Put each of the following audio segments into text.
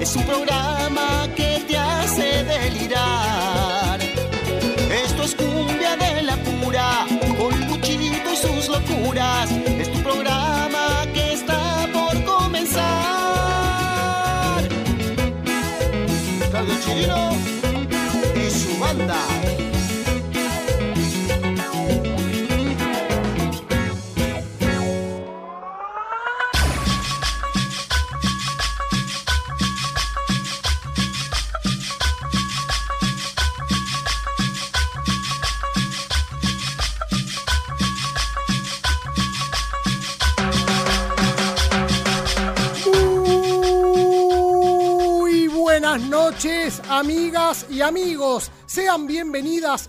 Es un programa que te hace delirar. Esto es cumbia de la pura, con Luchito y sus locuras. Es tu programa que está por comenzar. Claudio Chirino y su banda. Amigas y amigos. Sean bienvenidas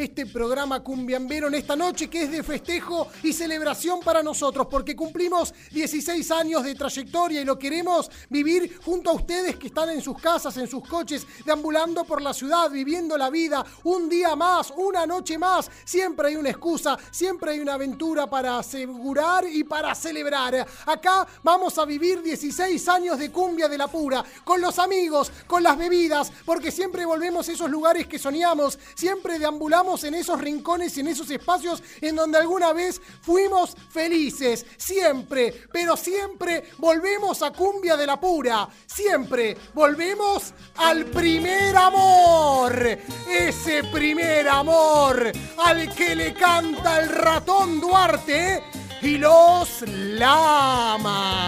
este programa cumbiambero en esta noche que es de festejo y celebración para nosotros porque cumplimos 16 años de trayectoria y lo queremos vivir junto a ustedes que están en sus casas, en sus coches, deambulando por la ciudad, viviendo la vida un día más, una noche más. Siempre hay una excusa, siempre hay una aventura para asegurar y para celebrar. Acá vamos a vivir 16 años de cumbia de la pura, con los amigos, con las bebidas, porque siempre volvemos a esos lugares que soñamos, siempre deambulamos en esos rincones y en esos espacios en donde alguna vez fuimos felices. Siempre, pero siempre volvemos a cumbia de la pura. Siempre volvemos al primer amor. Ese primer amor al que le canta el ratón Duarte y los lamas.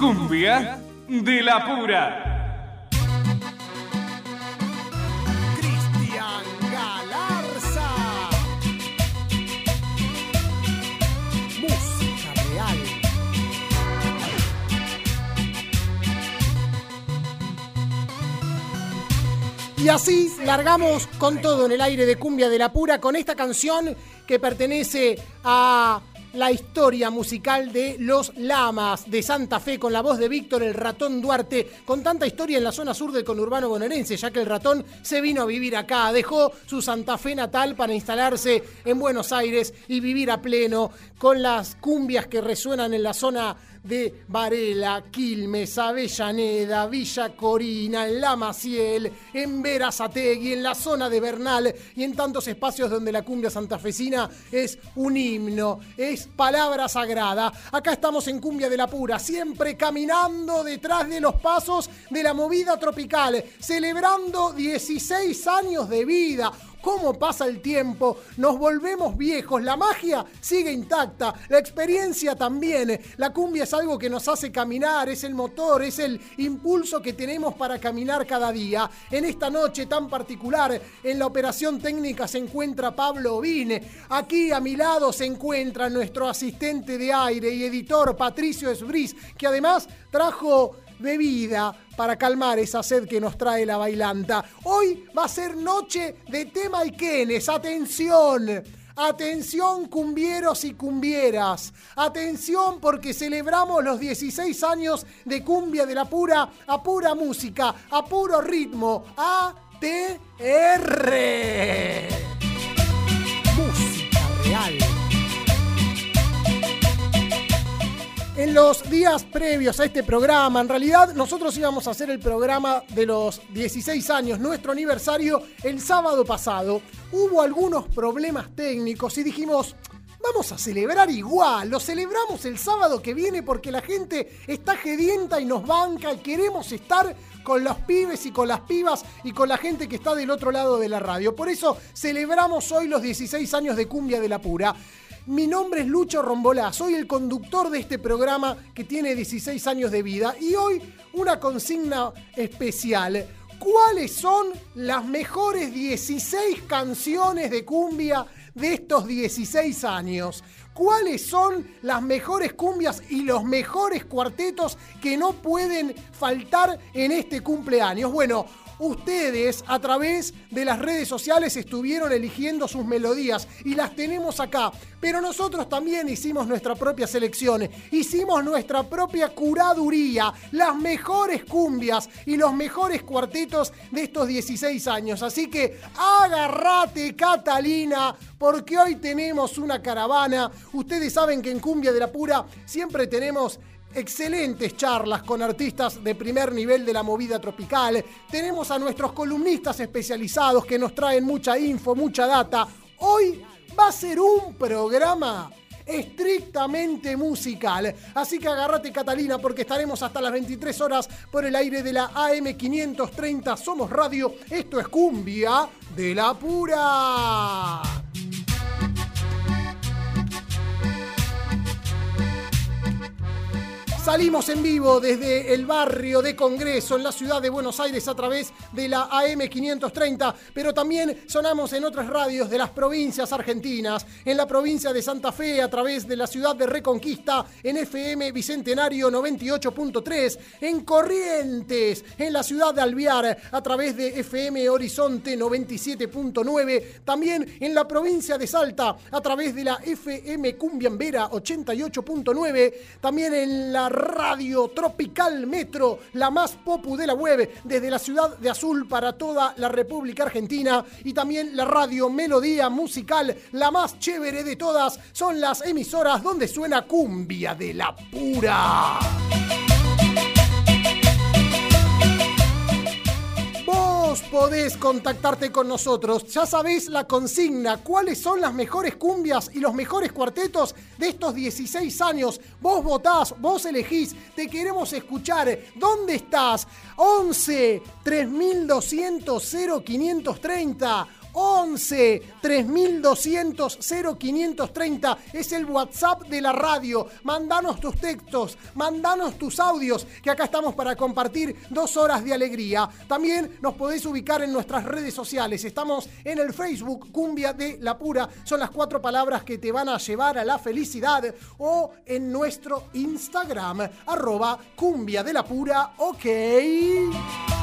Cumbia de la pura. Y así largamos con todo en el aire de Cumbia de la Pura con esta canción que pertenece a la historia musical de Los Lamas de Santa Fe con la voz de Víctor el Ratón Duarte, con tanta historia en la zona sur del conurbano bonaerense, ya que el ratón se vino a vivir acá, dejó su Santa Fe natal para instalarse en Buenos Aires y vivir a pleno con las cumbias que resuenan en la zona de Varela, Quilmes, Avellaneda, Villa Corina, en La Maciel, en Verazategui, en la zona de Bernal y en tantos espacios donde la cumbia santafesina es un himno, es palabra sagrada. Acá estamos en Cumbia de la Pura, siempre caminando detrás de los pasos de la movida tropical, celebrando 16 años de vida cómo pasa el tiempo, nos volvemos viejos, la magia sigue intacta, la experiencia también, la cumbia es algo que nos hace caminar, es el motor, es el impulso que tenemos para caminar cada día. En esta noche tan particular, en la operación técnica se encuentra Pablo Vine, aquí a mi lado se encuentra nuestro asistente de aire y editor Patricio Esbris, que además trajo bebida para calmar esa sed que nos trae la bailanta. Hoy va a ser noche de tema y quenes. Atención. Atención cumbieros y cumbieras. Atención porque celebramos los 16 años de cumbia de la pura a pura música, a puro ritmo. ATR. Música real. En los días previos a este programa, en realidad nosotros íbamos a hacer el programa de los 16 años, nuestro aniversario, el sábado pasado. Hubo algunos problemas técnicos y dijimos, vamos a celebrar igual, lo celebramos el sábado que viene porque la gente está gedienta y nos banca y queremos estar con los pibes y con las pibas y con la gente que está del otro lado de la radio. Por eso celebramos hoy los 16 años de Cumbia de la Pura. Mi nombre es Lucho Rombolá, soy el conductor de este programa que tiene 16 años de vida y hoy una consigna especial. ¿Cuáles son las mejores 16 canciones de cumbia de estos 16 años? ¿Cuáles son las mejores cumbias y los mejores cuartetos que no pueden faltar en este cumpleaños? Bueno, ustedes a través de las redes sociales estuvieron eligiendo sus melodías y las tenemos acá. Pero nosotros también hicimos nuestra propia selección, hicimos nuestra propia curaduría, las mejores cumbias y los mejores cuartetos de estos 16 años. Así que agárrate Catalina, porque hoy tenemos una caravana. Ustedes saben que en Cumbia de la Pura siempre tenemos excelentes charlas con artistas de primer nivel de la movida tropical. Tenemos a nuestros columnistas especializados que nos traen mucha info, mucha data. Hoy va a ser un programa estrictamente musical. Así que agárrate Catalina porque estaremos hasta las 23 horas por el aire de la AM530 Somos Radio. Esto es Cumbia de la Pura. Salimos en vivo desde el barrio de Congreso en la ciudad de Buenos Aires a través de la AM530, pero también sonamos en otras radios de las provincias argentinas, en la provincia de Santa Fe a través de la ciudad de Reconquista en FM Bicentenario 98.3, en Corrientes, en la ciudad de Alviar a través de FM Horizonte 97.9, también en la provincia de Salta a través de la FM Cumbiambera 88.9, también en la radio tropical metro, la más popu de la web, desde la ciudad de Azul para toda la República Argentina. Y también la radio melodía musical, la más chévere de todas, son las emisoras donde suena cumbia de la pura. Vos podés contactarte con nosotros. Ya sabéis la consigna, cuáles son las mejores cumbias y los mejores cuartetos de estos 16 años. Vos votás, vos elegís, te queremos escuchar. ¿Dónde estás? 11 3200 0530 11 3200 0530 es el WhatsApp de la radio. Mandanos tus textos, mandanos tus audios, que acá estamos para compartir dos horas de alegría. También nos podéis ubicar en nuestras redes sociales. Estamos en el Facebook Cumbia de la Pura. Son las cuatro palabras que te van a llevar a la felicidad. O en nuestro Instagram, arroba Cumbia de la Pura. Ok.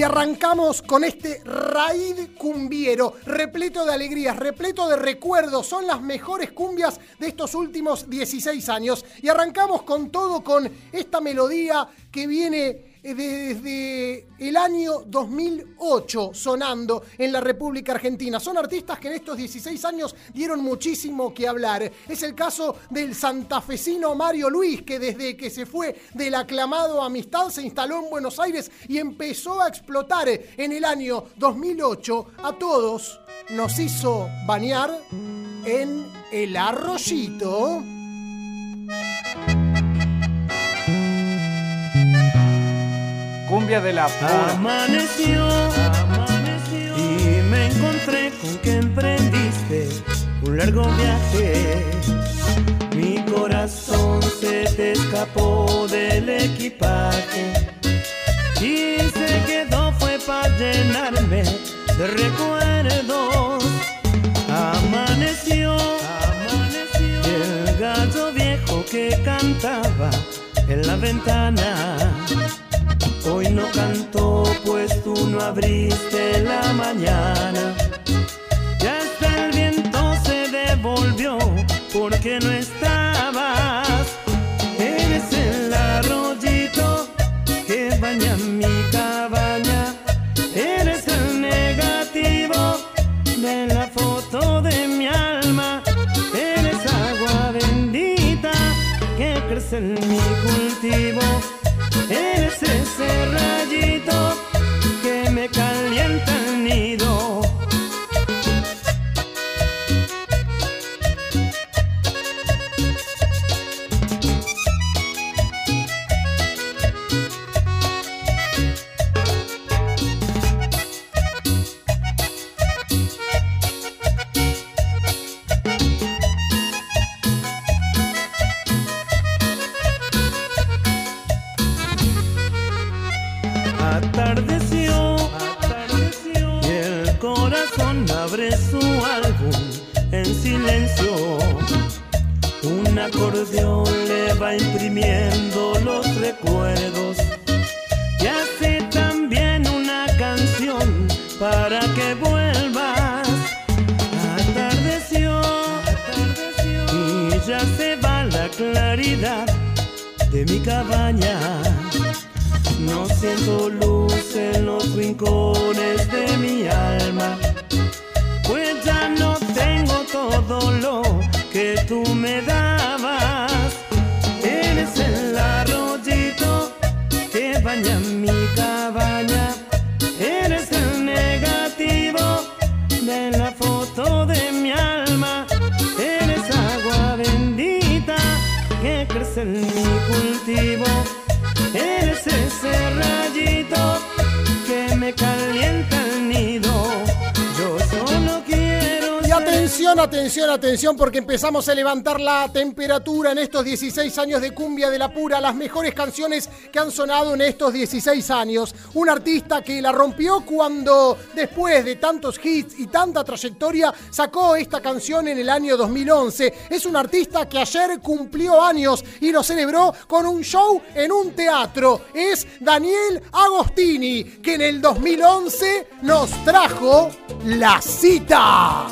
Y arrancamos con este raid cumbiero, repleto de alegrías, repleto de recuerdos. Son las mejores cumbias de estos últimos 16 años. Y arrancamos con todo, con esta melodía que viene desde el año 2008 sonando en la República Argentina. Son artistas que en estos 16 años dieron muchísimo que hablar. Es el caso del santafesino Mario Luis, que desde que se fue del aclamado Amistad se instaló en Buenos Aires y empezó a explotar en el año 2008. A todos nos hizo bañar en el arroyito. Amaneció, amaneció y me encontré con que emprendiste un largo viaje. Mi corazón se te escapó del equipaje y se quedó fue para llenarme de recuerdos. Amaneció, amaneció y el gallo viejo que cantaba en la ventana. Hoy no cantó, pues tú no abriste la mañana. Ya hasta el viento se devolvió, porque no estabas. Atardeció, atardeció y el corazón abre su álbum en silencio. Un acordeón le va imprimiendo los recuerdos y hace también una canción para que vuelvas. Atardeció, atardeció y ya se va la claridad de mi cabaña. No siento luz en los rincones de mi alma, pues ya no tengo todo lo que tú me dabas. Atención, atención, porque empezamos a levantar la temperatura en estos 16 años de cumbia de la pura, las mejores canciones que han sonado en estos 16 años. Un artista que la rompió cuando, después de tantos hits y tanta trayectoria, sacó esta canción en el año 2011. Es un artista que ayer cumplió años y lo celebró con un show en un teatro. Es Daniel Agostini, que en el 2011 nos trajo La Cita.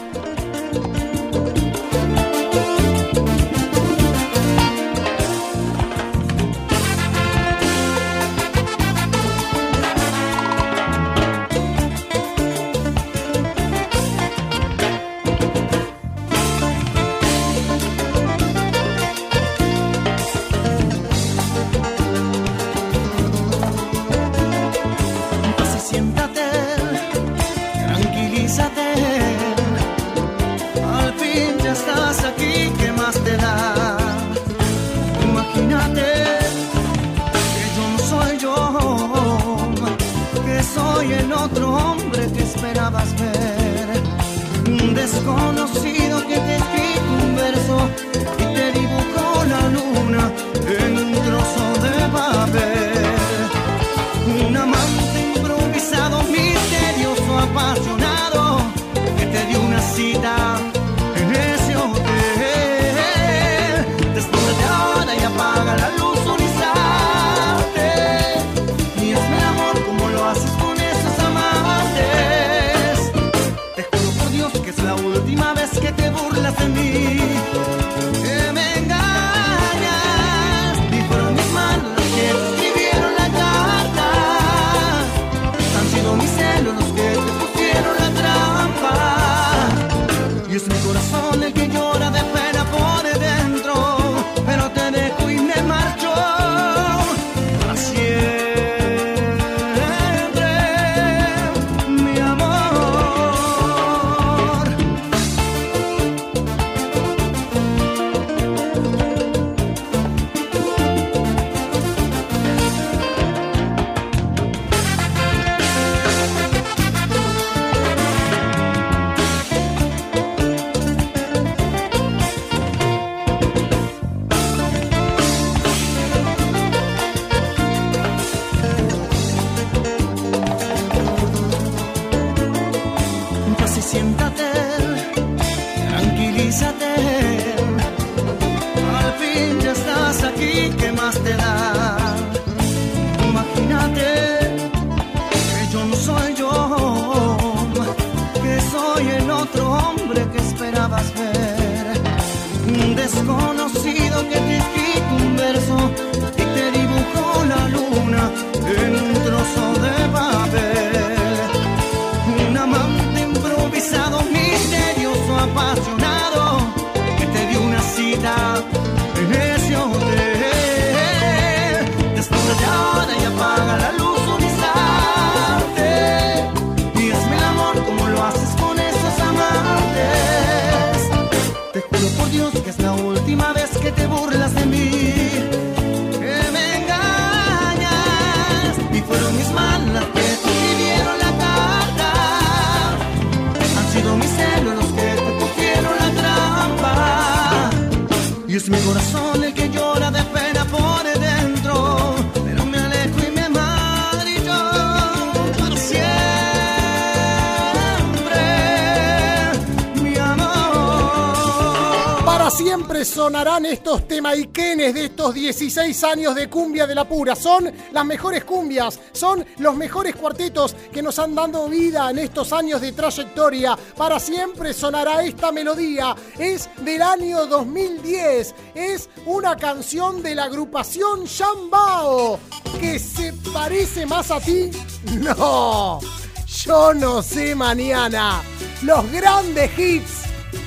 años de cumbia de la pura. Son las mejores cumbias, son los mejores cuartetos que nos han dado vida en estos años de trayectoria. Para siempre sonará esta melodía. Es del año 2010. Es una canción de la agrupación Shambao. ¿Que se parece más a ti? No. Yo no sé mañana. Los grandes hits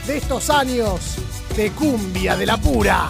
de estos años de cumbia de la pura.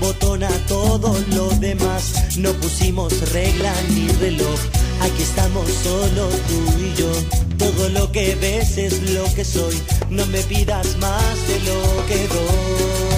botón a todo lo demás. No pusimos regla ni reloj, aquí estamos solo tú y yo. Todo lo que ves es lo que soy, no me pidas más de lo que doy.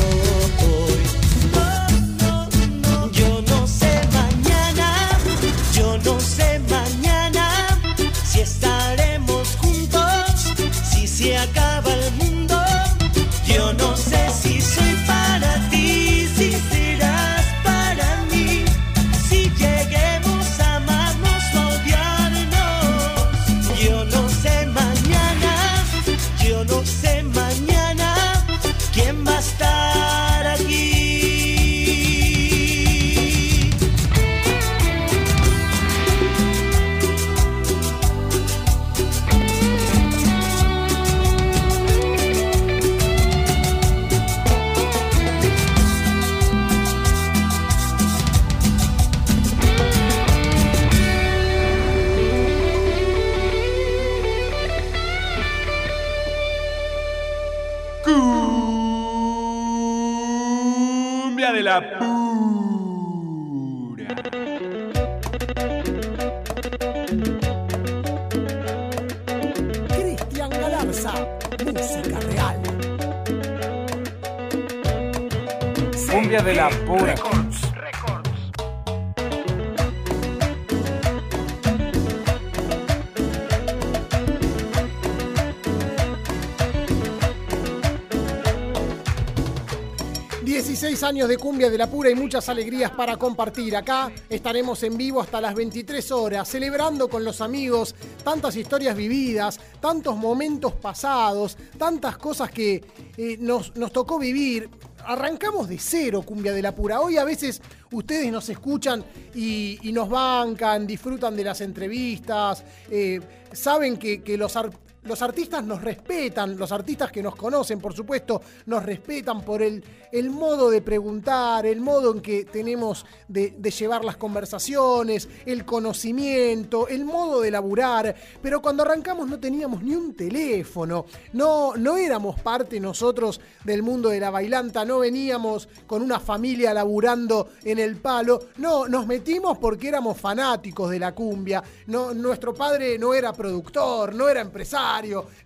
De cumbia de la pura y muchas alegrías para compartir. Acá estaremos en vivo hasta las 23 horas, celebrando con los amigos tantas historias vividas, tantos momentos pasados, tantas cosas que eh, nos, nos tocó vivir. Arrancamos de cero, cumbia de la pura. Hoy a veces ustedes nos escuchan y, nos bancan, disfrutan de las entrevistas, eh, saben que, que los, los artistas nos respetan, los artistas que nos conocen, por supuesto, nos respetan por el, el modo de preguntar, el modo en que tenemos de, de llevar las conversaciones, el conocimiento, el modo de laburar. Pero cuando arrancamos no teníamos ni un teléfono, no, no éramos parte nosotros del mundo de la bailanta, no veníamos con una familia laburando en el palo, no, nos metimos porque éramos fanáticos de la cumbia. No, nuestro padre no era productor, no era empresario,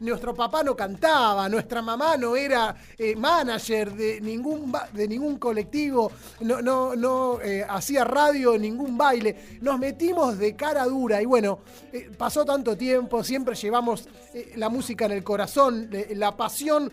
nuestro papá no cantaba, nuestra mamá no era eh, manager de ningún, de ningún colectivo, no, no, no eh, hacía radio, ningún baile. Nos metimos de cara dura y bueno, eh, pasó tanto tiempo, siempre llevamos la música en el corazón, la pasión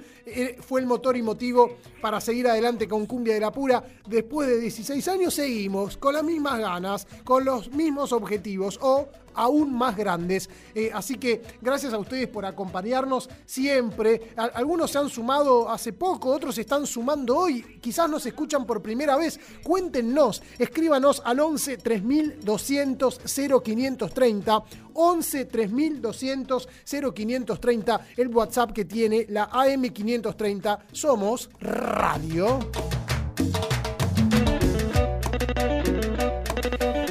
fue el motor y motivo para seguir adelante con Cumbia de la Pura. Después de 16 años seguimos con las mismas ganas, con los mismos objetivos o aún más grandes. Eh, así que gracias a ustedes por acompañarnos siempre. Algunos se han sumado hace poco, otros se están sumando hoy. Quizás nos escuchan por primera vez. Cuéntenos, escríbanos al 11 3200 0530. 11 3200 0530, el WhatsApp que tiene la AM530. Somos Radio.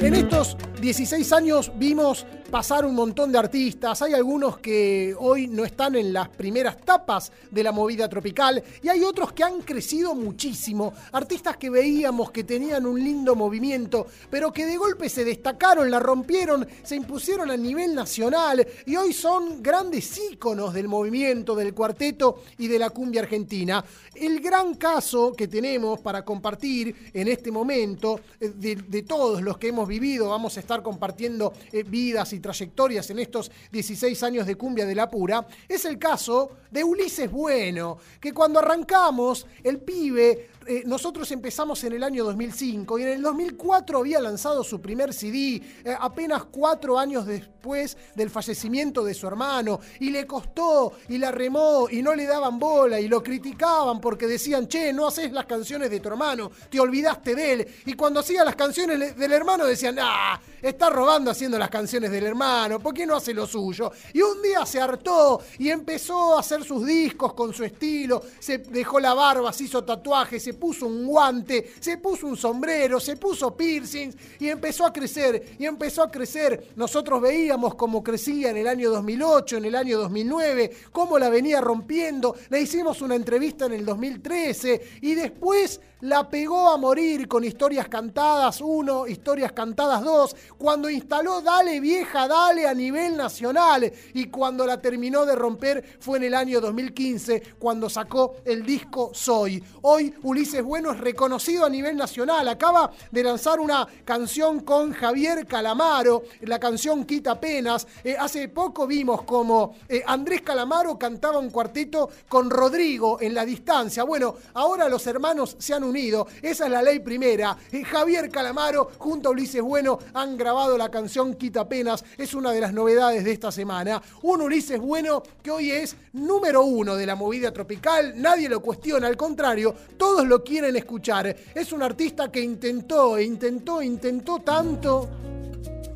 En estos 16 años vimos pasar un montón de artistas. Hay algunos que hoy no están en las primeras tapas de la movida tropical y hay otros que han crecido muchísimo. Artistas que veíamos que tenían un lindo movimiento, pero que de golpe se destacaron, la rompieron, se impusieron a nivel nacional y hoy son grandes íconos del movimiento, del cuarteto y de la cumbia argentina. El gran caso que tenemos para compartir en este momento, eh, de, de todos los que hemos vivido, vamos a estar compartiendo eh, vidas y trayectorias en estos 16 años de cumbia de la pura, es el caso de Ulises Bueno, que cuando arrancamos, el pibe, eh, nosotros empezamos en el año 2005 y en el 2004 había lanzado su primer CD, eh, apenas cuatro años después del fallecimiento de su hermano, y le costó y la remó y no le daban bola y lo criticaban porque decían, che, no haces las canciones de tu hermano, te olvidaste de él. Y cuando hacía las canciones del hermano decían, ah, está robando haciendo las canciones del hermano, ¿por qué no hace lo suyo? Y un día se hartó y empezó a hacer sus discos con su estilo, se dejó la barba, se hizo tatuajes, se puso un guante, se puso un sombrero, se puso piercings y empezó a crecer, y empezó a crecer. Nosotros veíamos cómo crecía en el año 2008, en el año 2009, cómo la venía rompiendo. Le hicimos una entrevista en el 2013 y después la pegó a morir con historias cantadas 1, historias cantadas 2, cuando instaló Dale vieja, dale a nivel nacional y cuando la terminó de romper fue en el año 2015 cuando sacó el disco Soy. Hoy Ulises Bueno es reconocido a nivel nacional, acaba de lanzar una canción con Javier Calamaro, la canción Quita Penas. Eh, hace poco vimos como eh, Andrés Calamaro cantaba un cuarteto con Rodrigo en la distancia. Bueno, ahora los hermanos se han unido, esa es la ley primera. Eh, Javier Calamaro junto a Ulises Bueno han grabado la canción Quita Penas, es una de las novedades de esta semana. Un Ulises Bueno que hoy es número uno de la movida tropical, nadie lo cuestiona, al contrario, todos lo quieren escuchar. Es un artista que intentó, intentó, intentó tanto,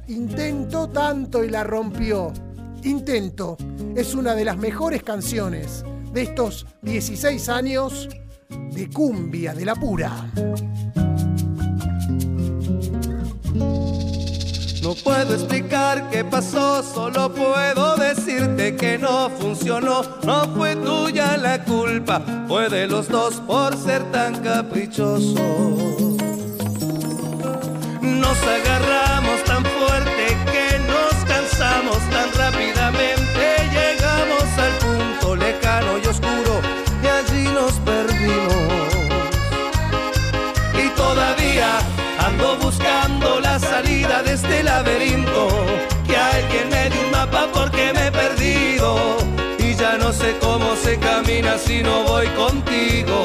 intentó tanto y la rompió. Intento es una de las mejores canciones de estos 16 años de cumbia de la pura. No puedo explicar qué pasó, solo puedo decirte que no funcionó. No fue tuya la culpa, fue de los dos por ser tan caprichosos. Nos agarramos tan fuerte que nos cansamos tan rápidamente. Laberinto. Que alguien me dé un mapa porque me he perdido. Y ya no sé cómo se camina si no voy contigo.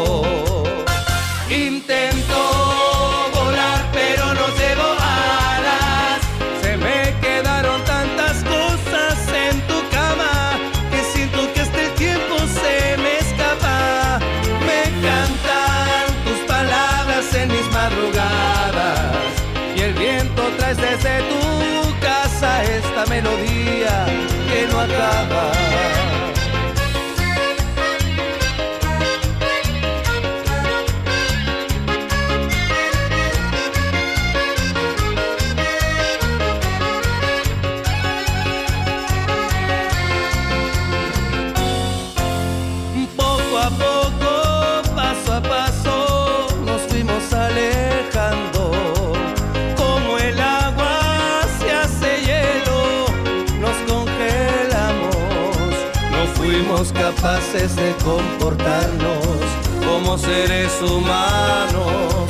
Intento volar, pero no llevo alas. Se me quedaron tantas cosas en tu cama que siento que hasta el tiempo se me escapa. Me encantan tus palabras en mis madrugadas y el viento trae desde tu esta melodía que no acaba. De comportarnos como seres humanos.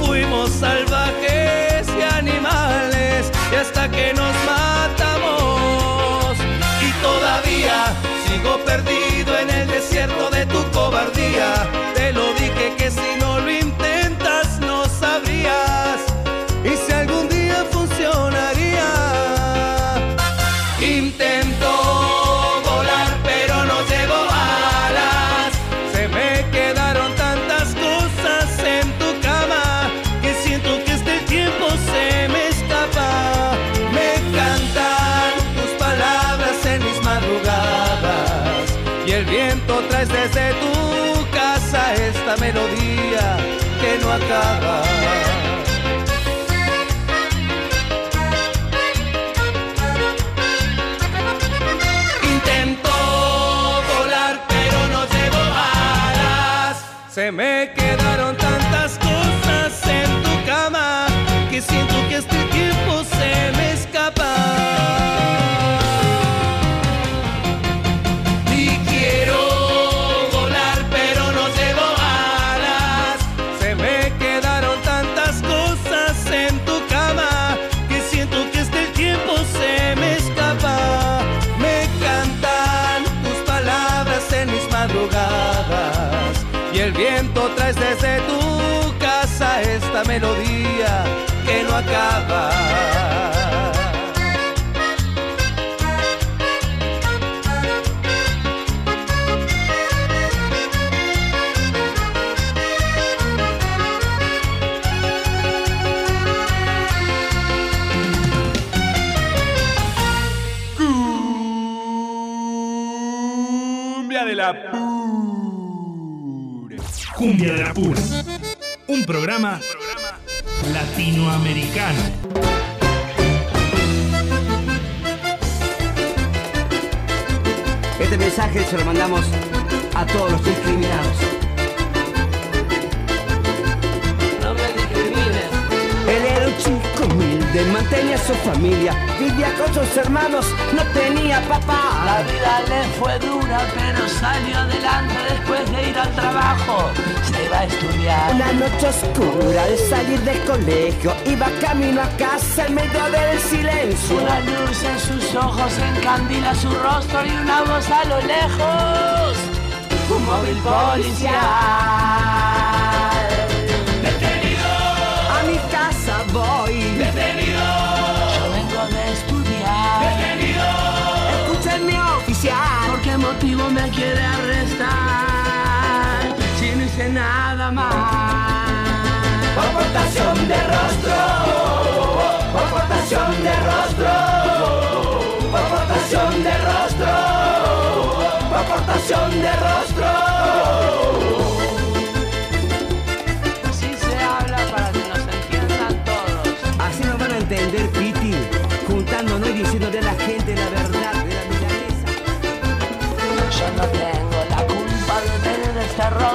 Fuimos salvajes y animales y hasta que nos matamos. Y todavía sigo perdido en el desierto de tu cobardía. Acaba. Desde tu casa esta melodía que no acaba. Un programa latinoamericano. Este mensaje se lo mandamos a todos los discriminados. Mantenía su familia, vivía con sus hermanos, no tenía La papá. vida le fue dura, pero salió adelante después de ir al trabajo. Se va a estudiar. Una noche oscura de salir del colegio, iba camino a casa en medio del silencio. Una luz en sus ojos encandila su rostro y una voz a lo lejos. Un móvil policial. A mi casa voy, motivo me quiere arrestar? Si no hice nada más. Aportación de rostro, aportación de rostro,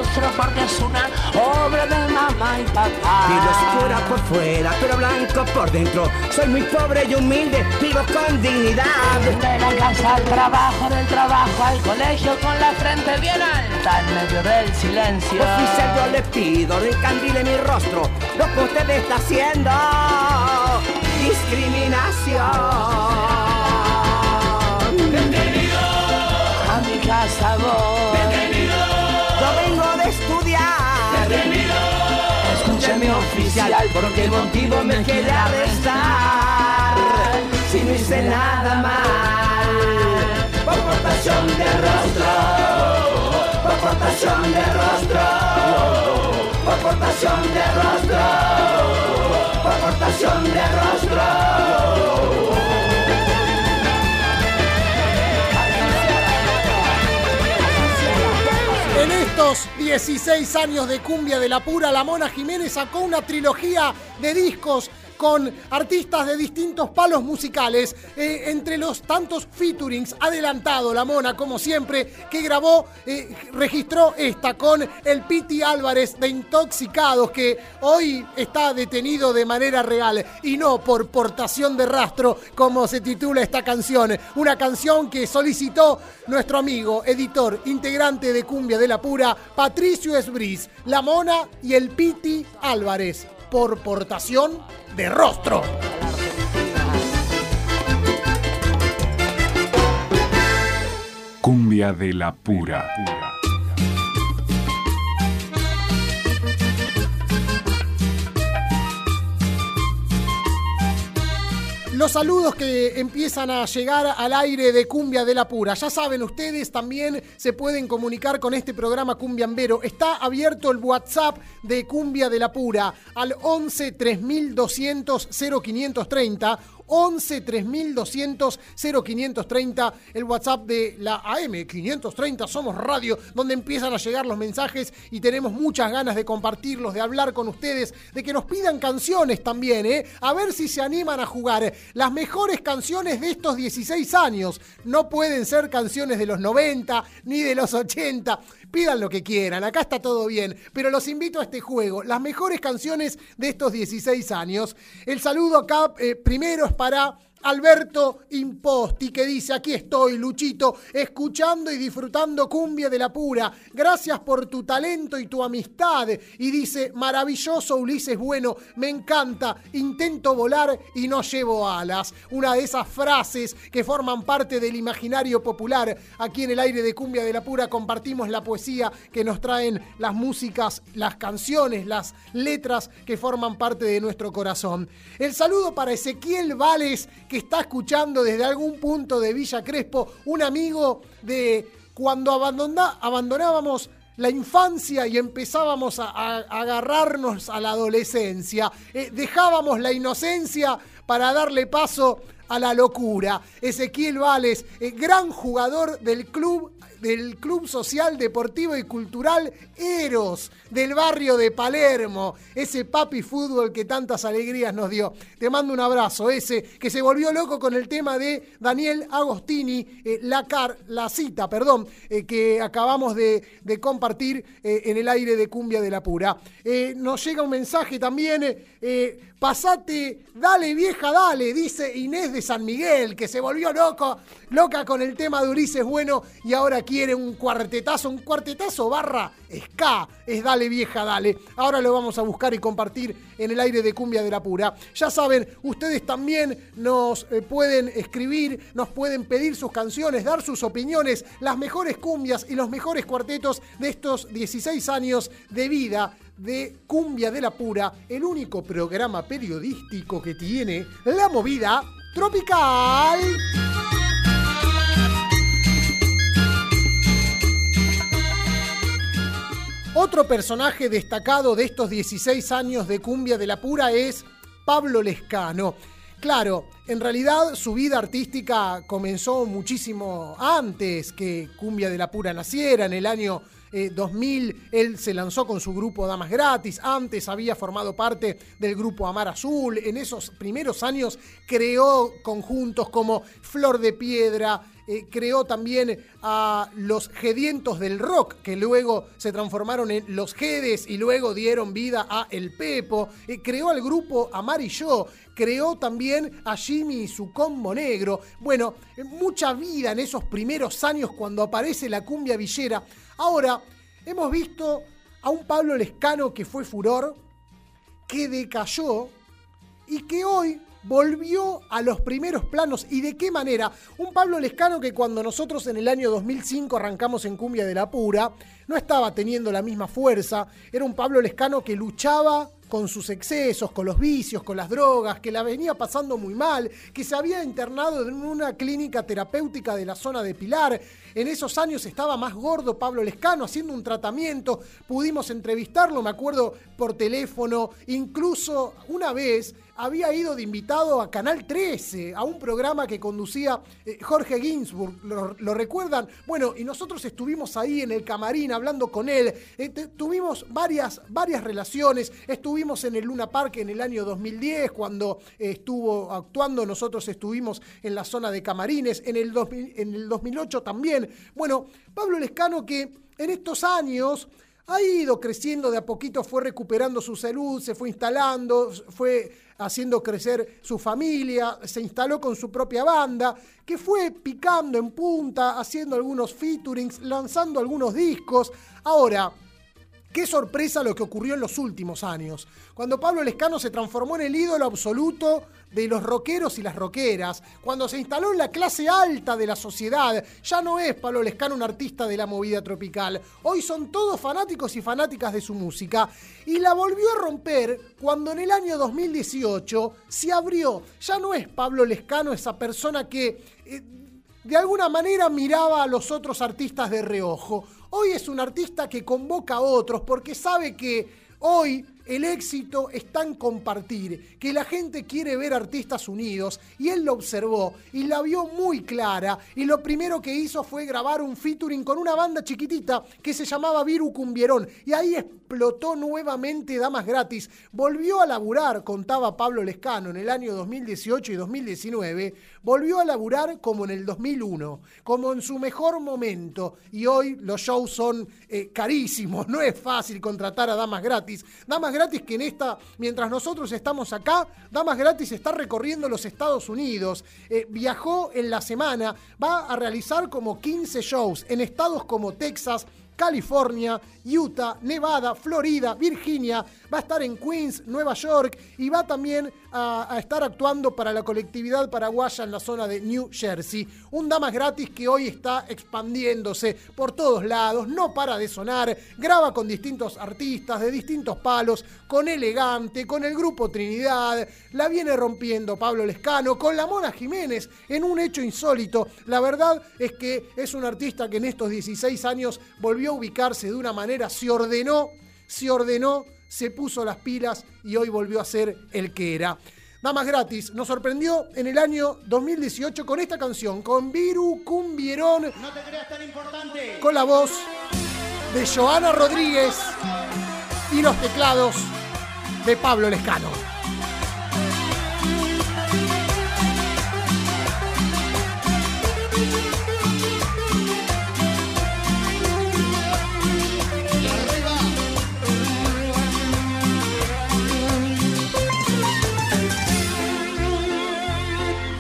ese rostro porque es una obra de mamá y papá. Piel oscura por fuera, pero blanco por dentro. Soy muy pobre y humilde, vivo con dignidad. De la casa al trabajo, del trabajo al colegio, con la frente bien alta en medio del silencio. Oficial, yo le pido, encandile mi rostro. Lo que usted está haciendo, discriminación. A mi casa voy. Mi oficial, ¿Por qué motivo me quiere arrestar? Si no hice nada mal. Por portación de rostro. Por portación de rostro. Por portación de rostro. Por portación de rostro. En estos 16 años de cumbia de la pura, la Mona Jiménez sacó una trilogía de discos con artistas de distintos palos musicales, eh, entre los tantos featurings, adelantado la Mona, como siempre, que grabó, eh, registró esta con el Piti Álvarez de Intoxicados, que hoy está detenido de manera real y no por portación de rastro, como se titula esta canción. Una canción que solicitó nuestro amigo, editor, integrante de Cumbia de la Pura, Patricio Esbris, La Mona y el Piti Álvarez, por portación de rostro. Cumbia de la pura. Los saludos que empiezan a llegar al aire de Cumbia de la Pura. Ya saben, ustedes también se pueden comunicar con este programa Cumbiambero. Está abierto el WhatsApp de Cumbia de la Pura al 11 3200 0530 11 3200 0530, el WhatsApp de la AM 530 Somos Radio, donde empiezan a llegar los mensajes y tenemos muchas ganas de compartirlos, de hablar con ustedes, de que nos pidan canciones también, ¿eh? A ver si se animan a jugar. Las mejores canciones de estos 16 años no pueden ser canciones de los 90 ni de los 80. Pidan lo que quieran, acá está todo bien, pero los invito a este juego, las mejores canciones de estos 16 años. El saludo acá eh, primero es para Alberto Imposti que dice, aquí estoy, Luchito, escuchando y disfrutando cumbia de la pura. Gracias por tu talento y tu amistad. Y dice, maravilloso Ulises Bueno, me encanta, intento volar y no llevo alas. Una de esas frases que forman parte del imaginario popular. Aquí en el aire de cumbia de la pura compartimos la poesía que nos traen las músicas, las canciones, las letras que forman parte de nuestro corazón. El saludo para Ezequiel Vales que está escuchando desde algún punto de Villa Crespo, un amigo de cuando abandona- abandonábamos la infancia y empezábamos a, agarrarnos a la adolescencia, Eh, dejábamos la inocencia para darle paso a la locura. Ezequiel Vales, eh, gran jugador del club del Club Social Deportivo y Cultural Eros, del barrio de Palermo, ese papi fútbol que tantas alegrías nos dio. Te mando un abrazo, ese que se volvió loco con el tema de Daniel Agostini, eh, la, car- la cita, perdón, eh, que acabamos de, compartir eh, en el aire de Cumbia de la Pura. Nos llega un mensaje también, pasate, dale vieja, dale, dice Inés de San Miguel, que se volvió loco, loca con el tema de Ulises Bueno y ahora quiere un cuartetazo, un cuartetazo barra ska, es dale vieja, dale. Ahora lo vamos a buscar y compartir en el aire de Cumbia de la Pura. Ya saben, ustedes también nos eh, pueden escribir, nos pueden pedir sus canciones, dar sus opiniones, las mejores cumbias y los mejores cuartetos de estos 16 años de vida de Cumbia de la Pura, el único programa periodístico que tiene la movida tropical. Otro personaje destacado de estos 16 años de Cumbia de la Pura es Pablo Lescano. Claro, en realidad su vida artística comenzó muchísimo antes que Cumbia de la Pura naciera, en el año eh, 2000 él se lanzó con su grupo Damas Gratis, antes había formado parte del grupo Amar Azul, en esos primeros años creó conjuntos como Flor de Piedra, eh, creó también a los Gedientos del Rock, que luego se transformaron en los Gedes y luego dieron vida a El Pepo. Eh, creó al grupo Amar y Yo, creó también a Jimmy y su combo negro. Bueno, eh, mucha vida en esos primeros años cuando aparece la cumbia villera. Ahora, hemos visto a un Pablo Lescano que fue furor, que decayó y que hoy volvió a los primeros planos. ¿Y de qué manera? Un Pablo Lescano que cuando nosotros en el año 2005 arrancamos en Cumbia de la Pura, no estaba teniendo la misma fuerza. Era un Pablo Lescano que luchaba con sus excesos, con los vicios, con las drogas, que la venía pasando muy mal, que se había internado en una clínica terapéutica de la zona de Pilar. En esos años estaba más gordo Pablo Lescano haciendo un tratamiento. Pudimos entrevistarlo, me acuerdo, por teléfono. Incluso una vez había ido de invitado a Canal 13, a un programa que conducía eh, Jorge Ginsburg, ¿lo, recuerdan? Bueno, y nosotros estuvimos ahí en el camarín hablando con él, eh, tuvimos varias, varias relaciones, estuvimos en el Luna Park en el año 2010, cuando eh, estuvo actuando, nosotros estuvimos en la zona de camarines, en el, 2000 en el 2008 también. Bueno, Pablo Lescano que en estos años ha ido creciendo de a poquito, fue recuperando su salud, se fue instalando, fue haciendo crecer su familia, se instaló con su propia banda, que fue picando en punta, haciendo algunos featurings, lanzando algunos discos. Ahora, Qué sorpresa lo que ocurrió en los últimos años, cuando Pablo Lescano se transformó en el ídolo absoluto de los rockeros y las rockeras, cuando se instaló en la clase alta de la sociedad. Ya no es Pablo Lescano un artista de la movida tropical, hoy son todos fanáticos y fanáticas de su música, y la volvió a romper cuando en el año 2018 se abrió. Ya no es Pablo Lescano esa persona que... eh, de alguna manera miraba a los otros artistas de reojo. Hoy es un artista que convoca a otros porque sabe que hoy el éxito está en compartir, que la gente quiere ver artistas unidos y él lo observó y la vio muy clara y lo primero que hizo fue grabar un featuring con una banda chiquitita que se llamaba Viru Cumbierón y ahí explotó nuevamente Damas Gratis. Volvió a laburar, contaba Pablo Lescano, en el año 2018 y 2019, volvió a laburar como en el 2001, como en su mejor momento y hoy los shows son eh, carísimos, no es fácil contratar a Damas Gratis. Damas Gratis que en esta, mientras nosotros estamos acá, Damas Gratis está recorriendo los Estados Unidos, eh, viajó en la semana, va a realizar como 15 shows en estados como Texas, California, Utah, Nevada, Florida, Virginia, va a estar en Queens, Nueva York. Y va también a, estar actuando para la colectividad paraguaya en la zona de New Jersey. Un Damas Gratis que hoy está expandiéndose por todos lados, no para de sonar, graba con distintos artistas de distintos palos, con Elegante, con el grupo Trinidad, la viene rompiendo Pablo Lescano, con la Mona Jiménez en un hecho insólito. La verdad es que es un artista que en estos 16 años volvió a ubicarse de una manera, se ordenó, se ordenó, se puso las pilas y hoy volvió a ser el que era. Damas Gratis nos sorprendió en el año 2018 con esta canción, con Viru Cumbierón, No te creas tan importante. con la voz de Joana Rodríguez y los teclados de Pablo Lescano.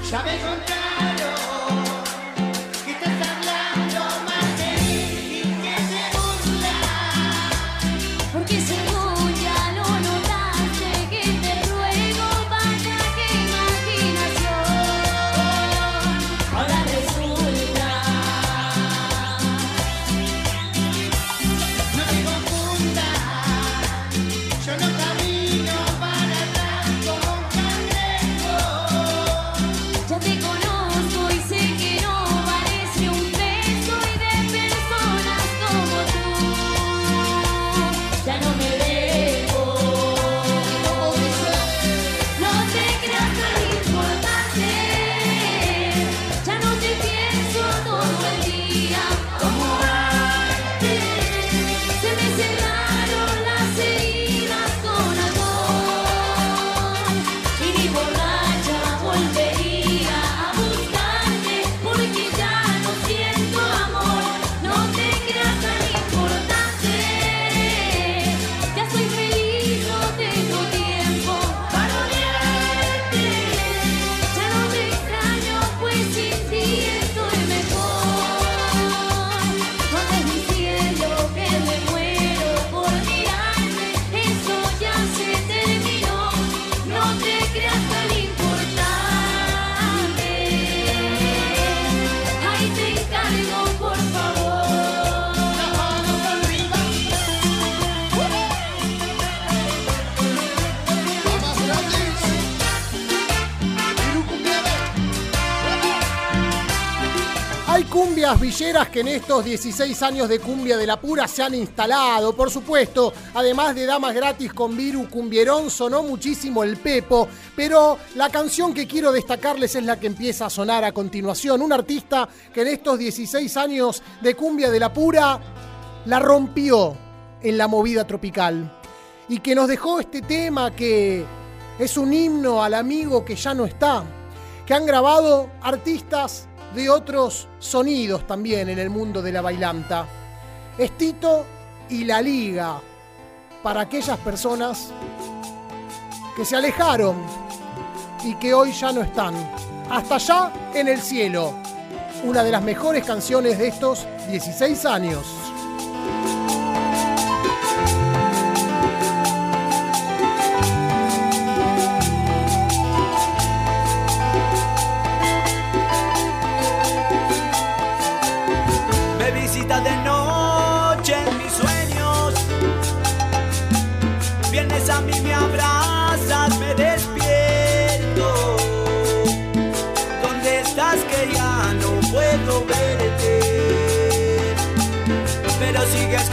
Ya que en estos 16 años de cumbia de la pura se han instalado, por supuesto. Además de Damas Gratis con Viru Cumbierón, sonó muchísimo el Pepo. Pero la canción que quiero destacarles es la que empieza a sonar a continuación. Un artista que en estos 16 años de cumbia de la pura la rompió en la movida tropical. Y que nos dejó este tema que es un himno al amigo que ya no está. Que han grabado artistas de otros sonidos también en el mundo de la bailanta. Es Tito y la Liga para aquellas personas que se alejaron y que hoy ya no están. Hasta allá en el cielo. Una de las mejores canciones de estos 16 años.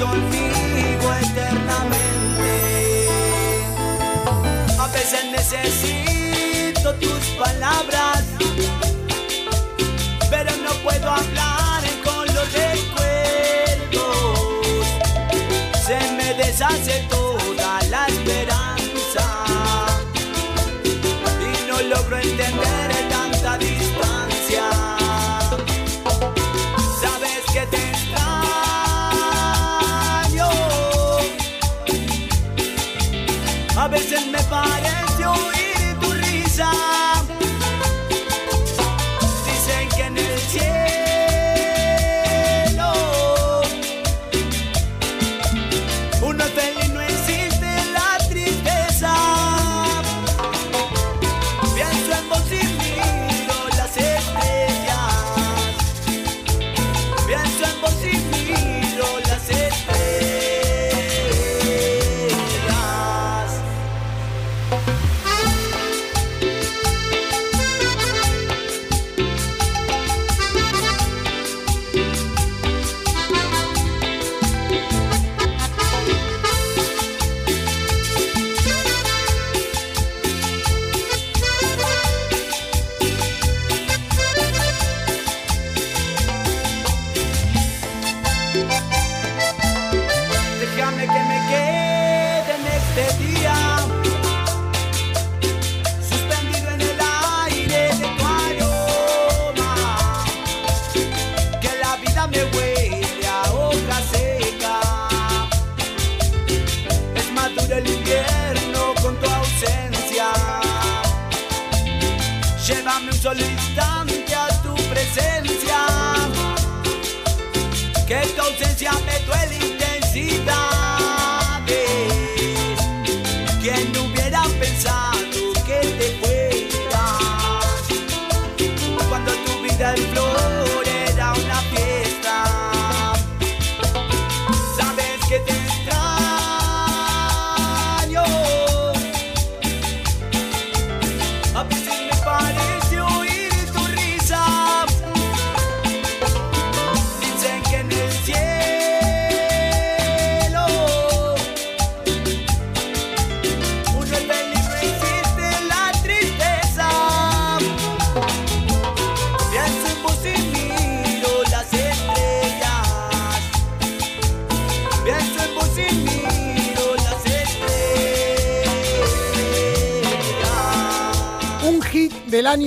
Conmigo eternamente. A veces necesito tus palabras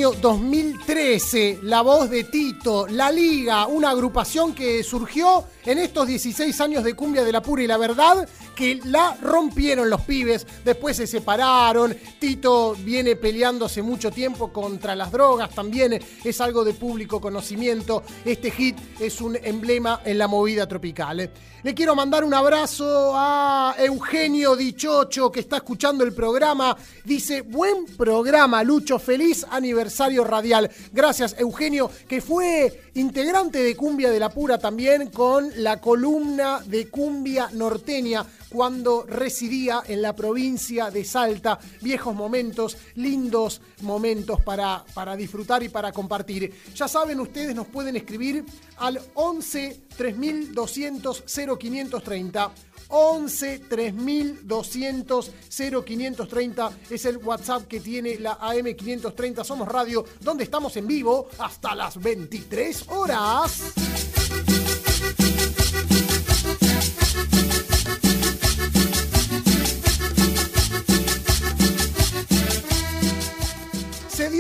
año 2013, la voz de Tito, La Liga, una agrupación que surgió en estos 16 años de cumbia de la pura y la verdad que la rompieron los pibes, después se separaron, Viene peleándose mucho tiempo contra las drogas, también es algo de público conocimiento, este hit es un emblema en la movida tropical. Le quiero mandar un abrazo a Eugenio Dichocho que está escuchando el programa, dice, buen programa Lucho, feliz aniversario radial. Gracias Eugenio, que fue integrante de Cumbia de la Pura también con la columna de Cumbia Norteña cuando residía en la provincia de Salta. Viejos momentos, lindos momentos para, para disfrutar y para compartir. Ya saben, ustedes nos pueden escribir al 11 3200 0530. 11 3200 0530 es el WhatsApp que tiene la AM530 Somos Radio, donde estamos en vivo hasta las 23 horas.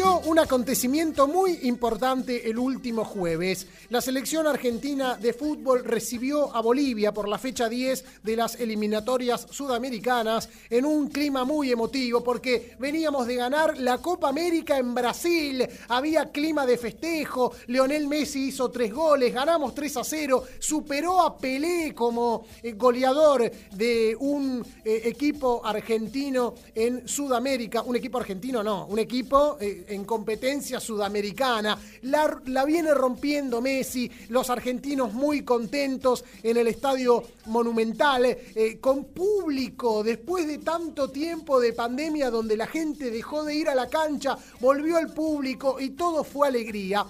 Un acontecimiento muy importante el último jueves. La selección argentina de fútbol recibió a Bolivia por la fecha 10 de las eliminatorias sudamericanas en un clima muy emotivo porque veníamos de ganar la Copa América en Brasil. Había clima de festejo. Leonel Messi hizo tres goles, ganamos 3 a 0, superó a Pelé como eh, goleador de un eh, equipo argentino en Sudamérica. Un equipo argentino no, un equipo eh, competencia sudamericana. La, viene rompiendo Messi, los argentinos muy contentos en el estadio monumental, eh, con público, después de tanto tiempo de pandemia donde la gente dejó de ir a la cancha, volvió el público y todo fue alegría.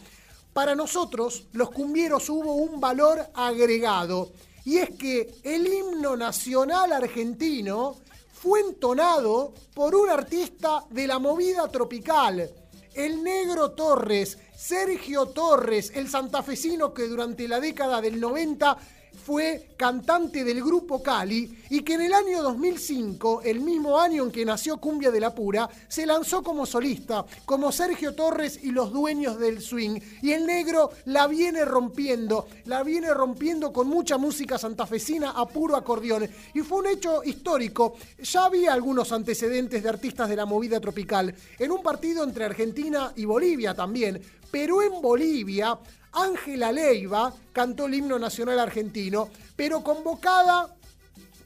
Para nosotros, los cumbieros, hubo un valor agregado. Y es que el himno nacional argentino fue entonado por un artista de la movida tropical, el negro Torres, Sergio Torres, el santafesino que durante la década del 90 fue cantante del grupo Cali y que en el año 2005, el mismo año en que nació Cumbia de la Pura, se lanzó como solista, como Sergio Torres y los dueños del swing. Y el negro la viene rompiendo, la viene rompiendo con mucha música santafesina a puro acordeón. Y fue un hecho histórico. Ya había algunos antecedentes de artistas de la movida tropical. En un partido entre Argentina y Bolivia también. Pero en Bolivia Ángela Leiva cantó el himno nacional argentino, pero convocada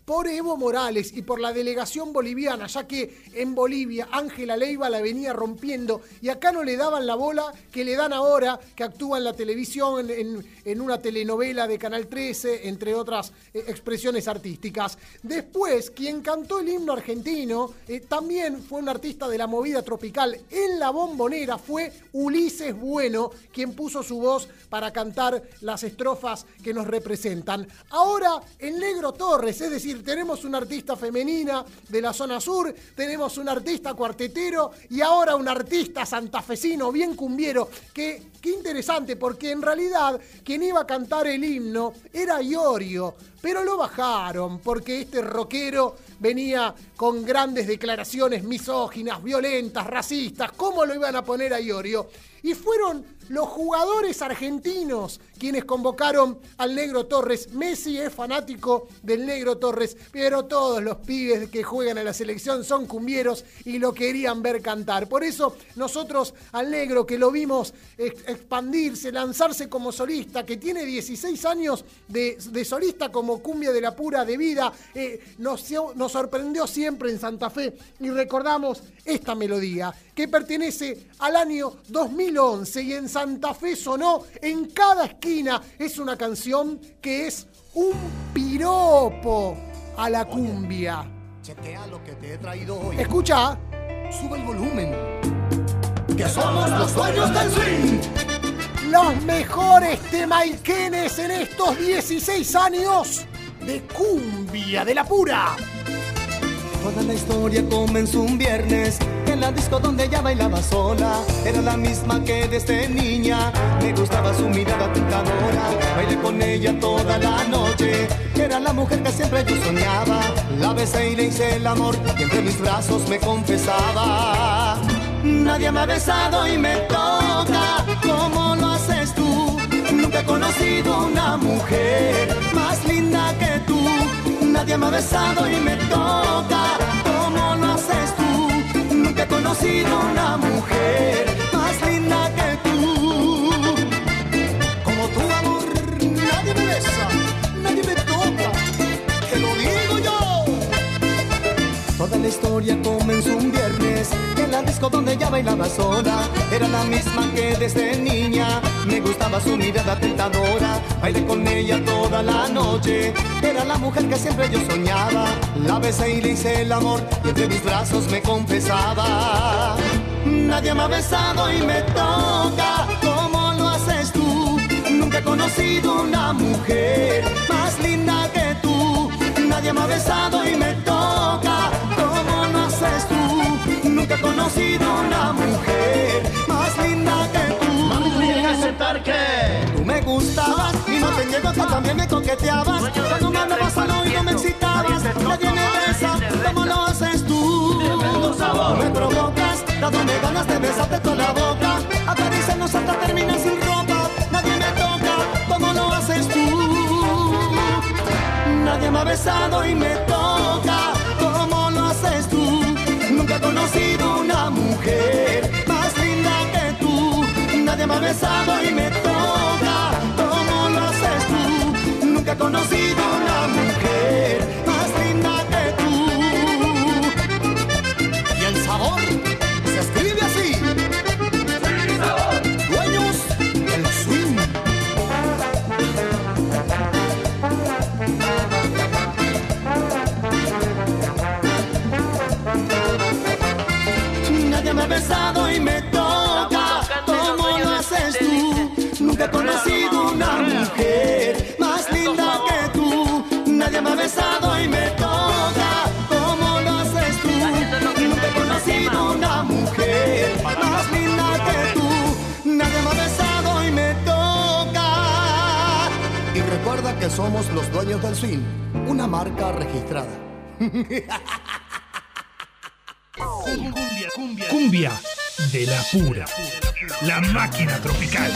por Evo Morales y por la delegación boliviana, ya que en Bolivia Ángela Leiva la venía rompiendo y acá no le daban la bola que le dan ahora, que actúa en la televisión, en, una telenovela de Canal 13, entre otras eh, expresiones artísticas. Después, quien cantó el himno argentino eh, también fue un artista de la movida tropical en la bombonera, fue Ulises Bueno, quien puso su voz para cantar las estrofas que nos representan. Ahora, el Negro Torres, es decir, tenemos una artista femenina de la zona sur, tenemos un artista cuartetero y ahora un artista santafesino bien cumbiero, que qué interesante porque en realidad quien iba a cantar el himno era Iorio, pero lo bajaron porque este rockero venía con grandes declaraciones misóginas, violentas, racistas, ¿cómo lo iban a poner a Iorio? Y fueron los jugadores argentinos quienes convocaron al Negro Torres. Messi es fanático del Negro Torres, pero todos los pibes que juegan a la selección son cumbieros y lo querían ver cantar. Por eso nosotros al Negro que lo vimos expandirse, lanzarse como solista, que tiene 16 años de, solista como cumbia de la pura de vida, eh, nos, nos sorprendió siempre en Santa Fe y recordamos esta melodía que pertenece al año 2011 y en Santa Fe sonó en cada esquina. Es una canción que es un piropo a la cumbia. Chequea lo que te he traído hoy. Escucha. Sube el volumen. Que somos los dueños del swing. Los mejores temaiquenes en estos 16 años de cumbia de la pura. Toda la historia comenzó un viernes en la disco donde ella bailaba sola. Era la misma que desde niña me gustaba su mirada tentadora. Bailé con ella toda la noche. Era la mujer que siempre yo soñaba. La besé y le hice el amor y entre mis brazos me confesaba. Nadie me ha besado y me toca como lo haces tú. Nunca he conocido una mujer más linda que tú. Nadie me ha besado y me toca como lo haces tú. Nunca he conocido una mujer más linda que tú. Como tú, amor, nadie me besa, nadie me toca. Te lo digo yo. Toda la historia comenzó un viernes en la disco donde ella bailaba sola. Era la misma que desde niña Me gustaba su mirada tentadora, ella toda la noche. Era la mujer que siempre yo soñaba. La besé y le hice el amor y entre mis brazos me confesaba. Nadie me ha besado y me toca como lo haces tú. Nunca he conocido una mujer más linda que tú. Nadie me ha besado y me toca como lo haces tú. Nunca he conocido una mujer más linda que tú. Niego que también me coqueteabas. Cuando me hablabas al oído me excitabas. Nadie me besa como lo haces tú. Me provocas, dándome ganas de besarte toda la boca. Acariciarnos hasta terminar sin ropa. Nadie me toca como lo haces tú. Nadie me ha besado y me toca como lo haces tú. Nunca he conocido una mujer más linda que tú. Nadie me ha besado y me toca Nunca somos los dueños del swing, una marca registrada. Cumbia, cumbia, cumbia de la pura. La máquina tropical.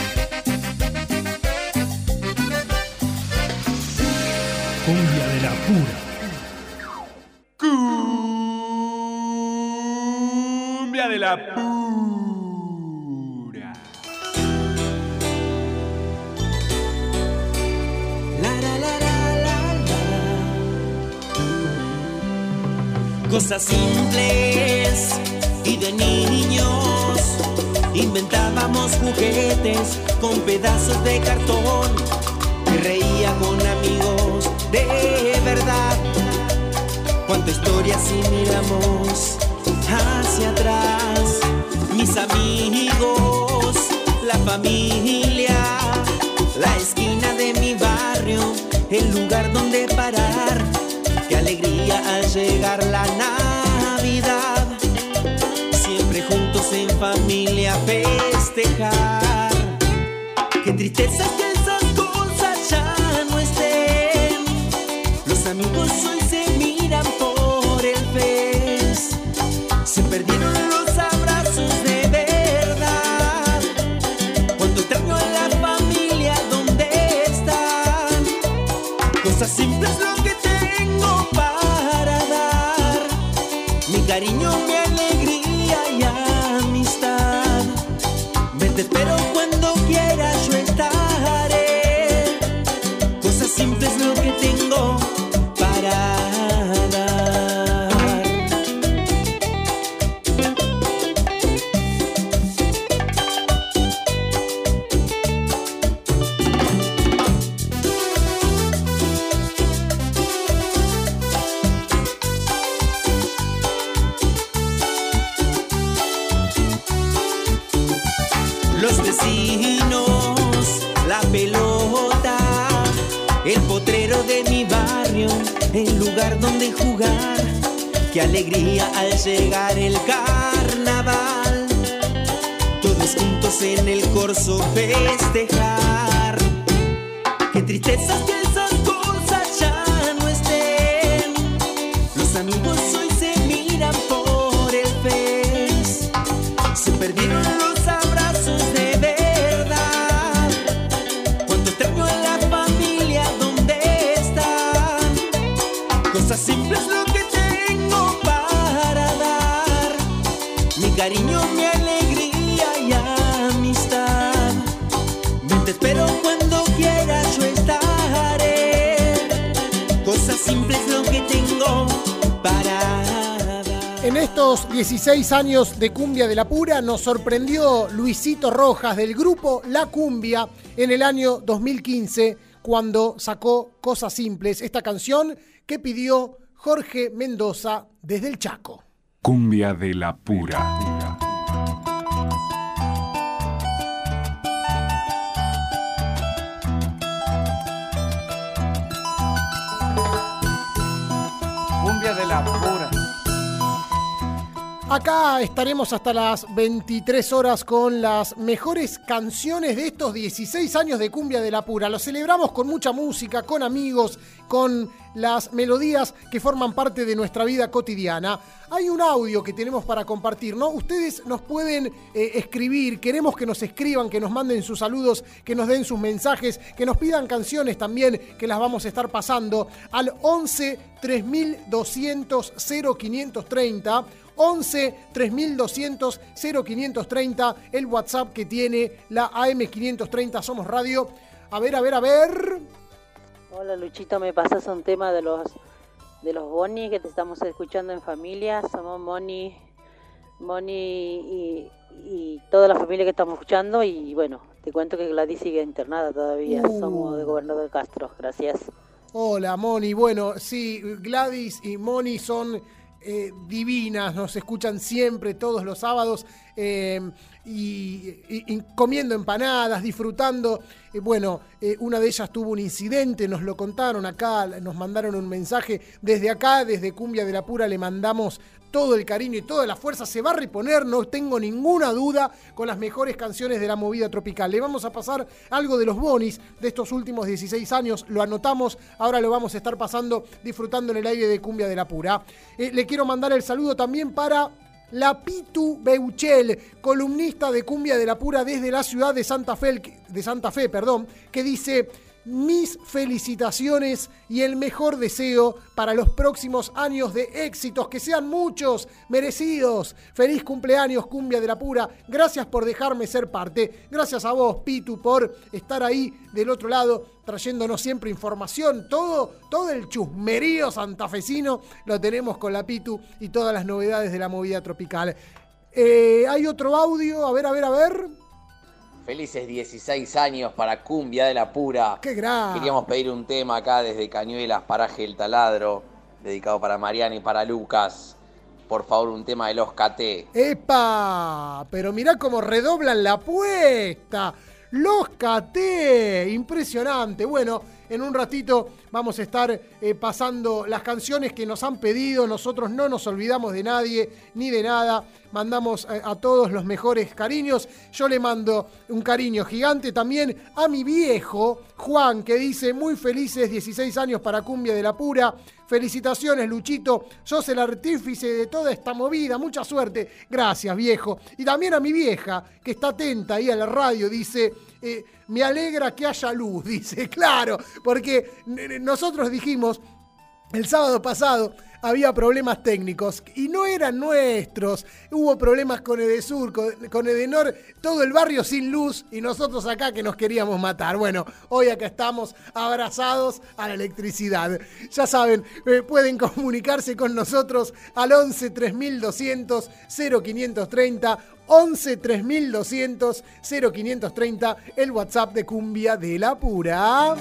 Cumbia de la pura. Cumbia de la pura. Cosas simples y de niños. Inventábamos juguetes con pedazos de cartón. Reía con amigos de verdad. Cuánta historia si miramos hacia atrás. Mis amigos, la familia, la esquina de mi barrio, el lugar donde parar. Alegría al llegar la Navidad. Siempre juntos en familia festejar. Qué tristeza que esas cosas ya no estén. Los amigos hoy Cosas simples lo que tengo para alegría al llegar el carnaval. Todos juntos en el corso festejar. 16 años de Cumbia de la Pura nos sorprendió Luisito Rojas del grupo La Cumbia en el año 2015 cuando sacó Cosas Simples, esta canción que pidió Jorge Mendoza desde el Chaco. Cumbia de la Pura. Acá estaremos hasta las 23 horas con las mejores canciones de estos 16 años de Cumbia de la Pura. Lo celebramos con mucha música, con amigos, con las melodías que forman parte de nuestra vida cotidiana. Hay un audio que tenemos para compartir, ¿no? Ustedes nos pueden eh, escribir, queremos que nos escriban, que nos manden sus saludos, que nos den sus mensajes, que nos pidan canciones también, que las vamos a estar pasando al 11 3200 0530. 11 3200 0530, el WhatsApp que tiene la AM530 Somos Radio. A ver, a ver, a ver. Hola Luchito, me pasas un tema de los de los Boni que te estamos escuchando en familia. Somos Moni, Moni y, y toda la familia que estamos escuchando. Y bueno, te cuento que Gladys sigue internada todavía. Uh. Somos de Gobernador Castro. Gracias. Hola, Moni. Bueno, sí, Gladys y Moni son eh, divinas, nos escuchan siempre, todos los sábados, eh, y, comiendo empanadas, disfrutando. Eh, bueno, una de ellas tuvo un incidente, nos lo contaron acá, nos mandaron un mensaje. Desde acá, desde Cumbia de la Pura, le mandamos todo el cariño y toda la fuerza. Se va a reponer, no tengo ninguna duda, con las mejores canciones de la movida tropical. Le vamos a pasar algo de los bonis de estos últimos 16 años. Lo anotamos, ahora lo vamos a estar pasando, disfrutando en el aire de Cumbia de la Pura. Eh, le quiero mandar el saludo también para la Pitu Beuchel, columnista de Cumbia de la Pura desde la ciudad de Santa Fe, de Santa Fe, perdón, que dice mis felicitaciones y el mejor deseo para los próximos años de éxitos, que sean muchos, merecidos. Feliz cumpleaños, Cumbia de la Pura. Gracias por dejarme ser parte. Gracias a vos, Pitu, por estar ahí del otro lado, trayéndonos siempre información. Todo, todo el chusmerío santafesino lo tenemos con la Pitu y todas las novedades de la movida tropical. Eh, Hay otro audio, a ver, a ver, a ver. Felices 16 años para Cumbia de la Pura. ¡Qué gran! Queríamos pedir un tema acá desde Cañuelas, Paraje El Taladro, dedicado para Mariana y para Lucas. Por favor, un tema de los KT. ¡Epa! Pero mirá cómo redoblan la apuesta. Los KT. Impresionante. Bueno, en un ratito vamos a estar eh, pasando las canciones que nos han pedido. Nosotros no nos olvidamos de nadie ni de nada. Mandamos a todos los mejores cariños. Yo le mando un cariño gigante también a mi viejo, Juan, que dice muy felices 16 años para Cumbia de la Pura. Felicitaciones, Luchito. Sos el artífice de toda esta movida. Mucha suerte. Gracias, viejo. Y también a mi vieja, que está atenta ahí a la radio, dice. eh, me alegra que haya luz, dice, claro, porque nosotros dijimos el sábado pasado había problemas técnicos y no eran nuestros. Hubo problemas con Edesur, con, con Edenor, todo el barrio sin luz y nosotros acá que nos queríamos matar. Bueno, hoy acá estamos abrazados a la electricidad. Ya saben, eh, pueden comunicarse con nosotros al 11 3200 0530. 11 3200 0530, el WhatsApp de Cumbia de la Pura.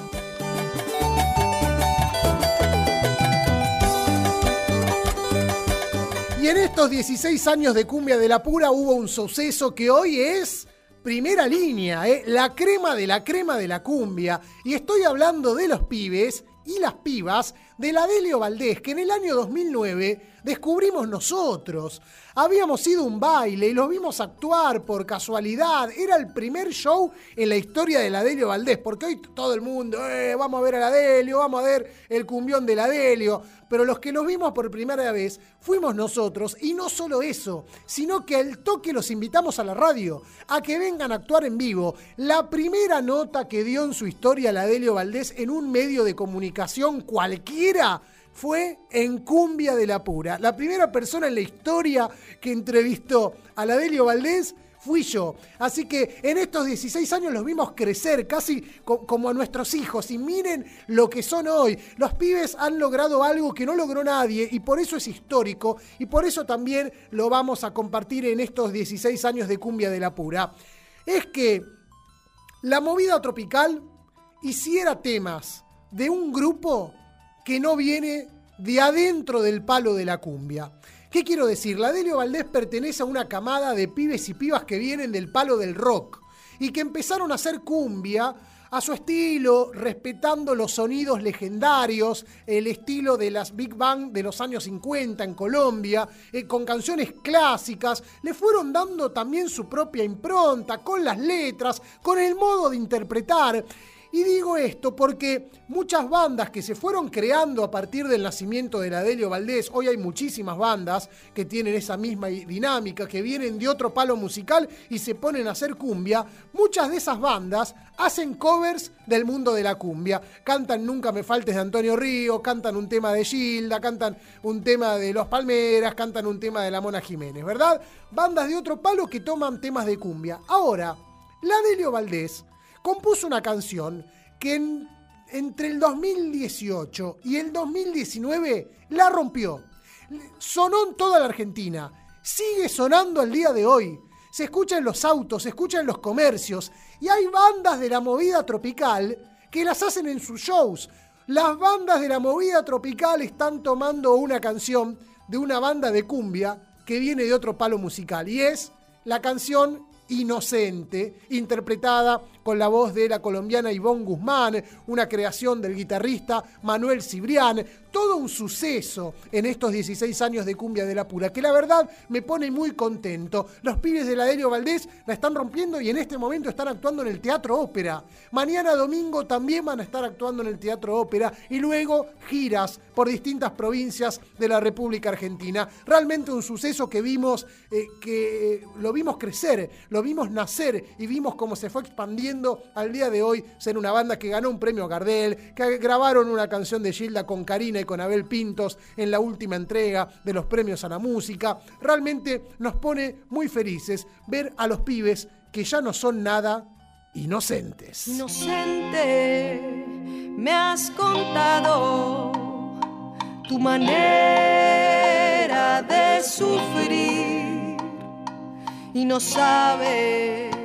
Y en estos 16 años de Cumbia de la Pura hubo un suceso que hoy es primera línea, ¿eh? la crema de la crema de la cumbia. Y estoy hablando de los pibes y las pibas de la Delio Valdés, que en el año 2009 descubrimos nosotros. Habíamos ido a un baile y los vimos actuar por casualidad. Era el primer show en la historia de la Delio Valdés, porque hoy todo el mundo, "Eh, vamos a ver a la vamos a ver el cumbión de la Delio. Pero los que los vimos por primera vez fuimos nosotros, y no solo eso, sino que al toque los invitamos a la radio, a que vengan a actuar en vivo. La primera nota que dio en su historia la Delio Valdés en un medio de comunicación cualquiera fue en Cumbia de la Pura. La primera persona en la historia que entrevistó a la Delio Valdés fui yo. Así que en estos 16 años los vimos crecer casi co- como a nuestros hijos. Y miren lo que son hoy. Los pibes han logrado algo que no logró nadie y por eso es histórico y por eso también lo vamos a compartir en estos 16 años de Cumbia de la Pura. Es que la movida tropical hiciera temas de un grupo que no viene de adentro del palo de la cumbia. ¿Qué quiero decir? La Delio Valdés pertenece a una camada de pibes y pibas que vienen del palo del rock y que empezaron a hacer cumbia a su estilo, respetando los sonidos legendarios, el estilo de las Big Bang de los años 50 en Colombia, eh, con canciones clásicas, le fueron dando también su propia impronta, con las letras, con el modo de interpretar. Y digo esto porque muchas bandas que se fueron creando a partir del nacimiento de la Delio Valdés, hoy hay muchísimas bandas que tienen esa misma dinámica, que vienen de otro palo musical y se ponen a hacer cumbia, muchas de esas bandas hacen covers del mundo de la cumbia. Cantan Nunca me faltes de Antonio Río, cantan un tema de Gilda, cantan un tema de Los Palmeras, cantan un tema de la Mona Jiménez, ¿verdad? Bandas de otro palo que toman temas de cumbia. Ahora, la Delio Valdés compuso una canción que en- entre el 2018 y el 2019 la rompió. Sonó en toda la Argentina. Sigue sonando al día de hoy. Se escucha en los autos, se escucha en los comercios. Y hay bandas de la movida tropical que las hacen en sus shows. Las bandas de la movida tropical están tomando una canción de una banda de cumbia que viene de otro palo musical. Y es la canción Inocente, interpretada con la voz de la colombiana Ivonne Guzmán, una creación del guitarrista Manuel Cibrián, todo un suceso en estos 16 años de Cumbia de la Pura, que la verdad me pone muy contento. Los pibes de la Valdés la están rompiendo y en este momento están actuando en el Teatro Ópera. Mañana domingo también van a estar actuando en el Teatro Ópera y luego giras por distintas provincias de la República Argentina. Realmente un suceso que vimos, eh, que lo vimos crecer, lo vimos nacer y vimos cómo se fue expandiendo al día de hoy, ser una banda que ganó un premio Gardel, que grabaron una canción de Gilda con Karina y con Abel Pintos en la última entrega de los premios a la música. Realmente nos pone muy felices ver a los pibes que ya no son nada inocentes. Inocente, me has contado tu manera de sufrir y no sabes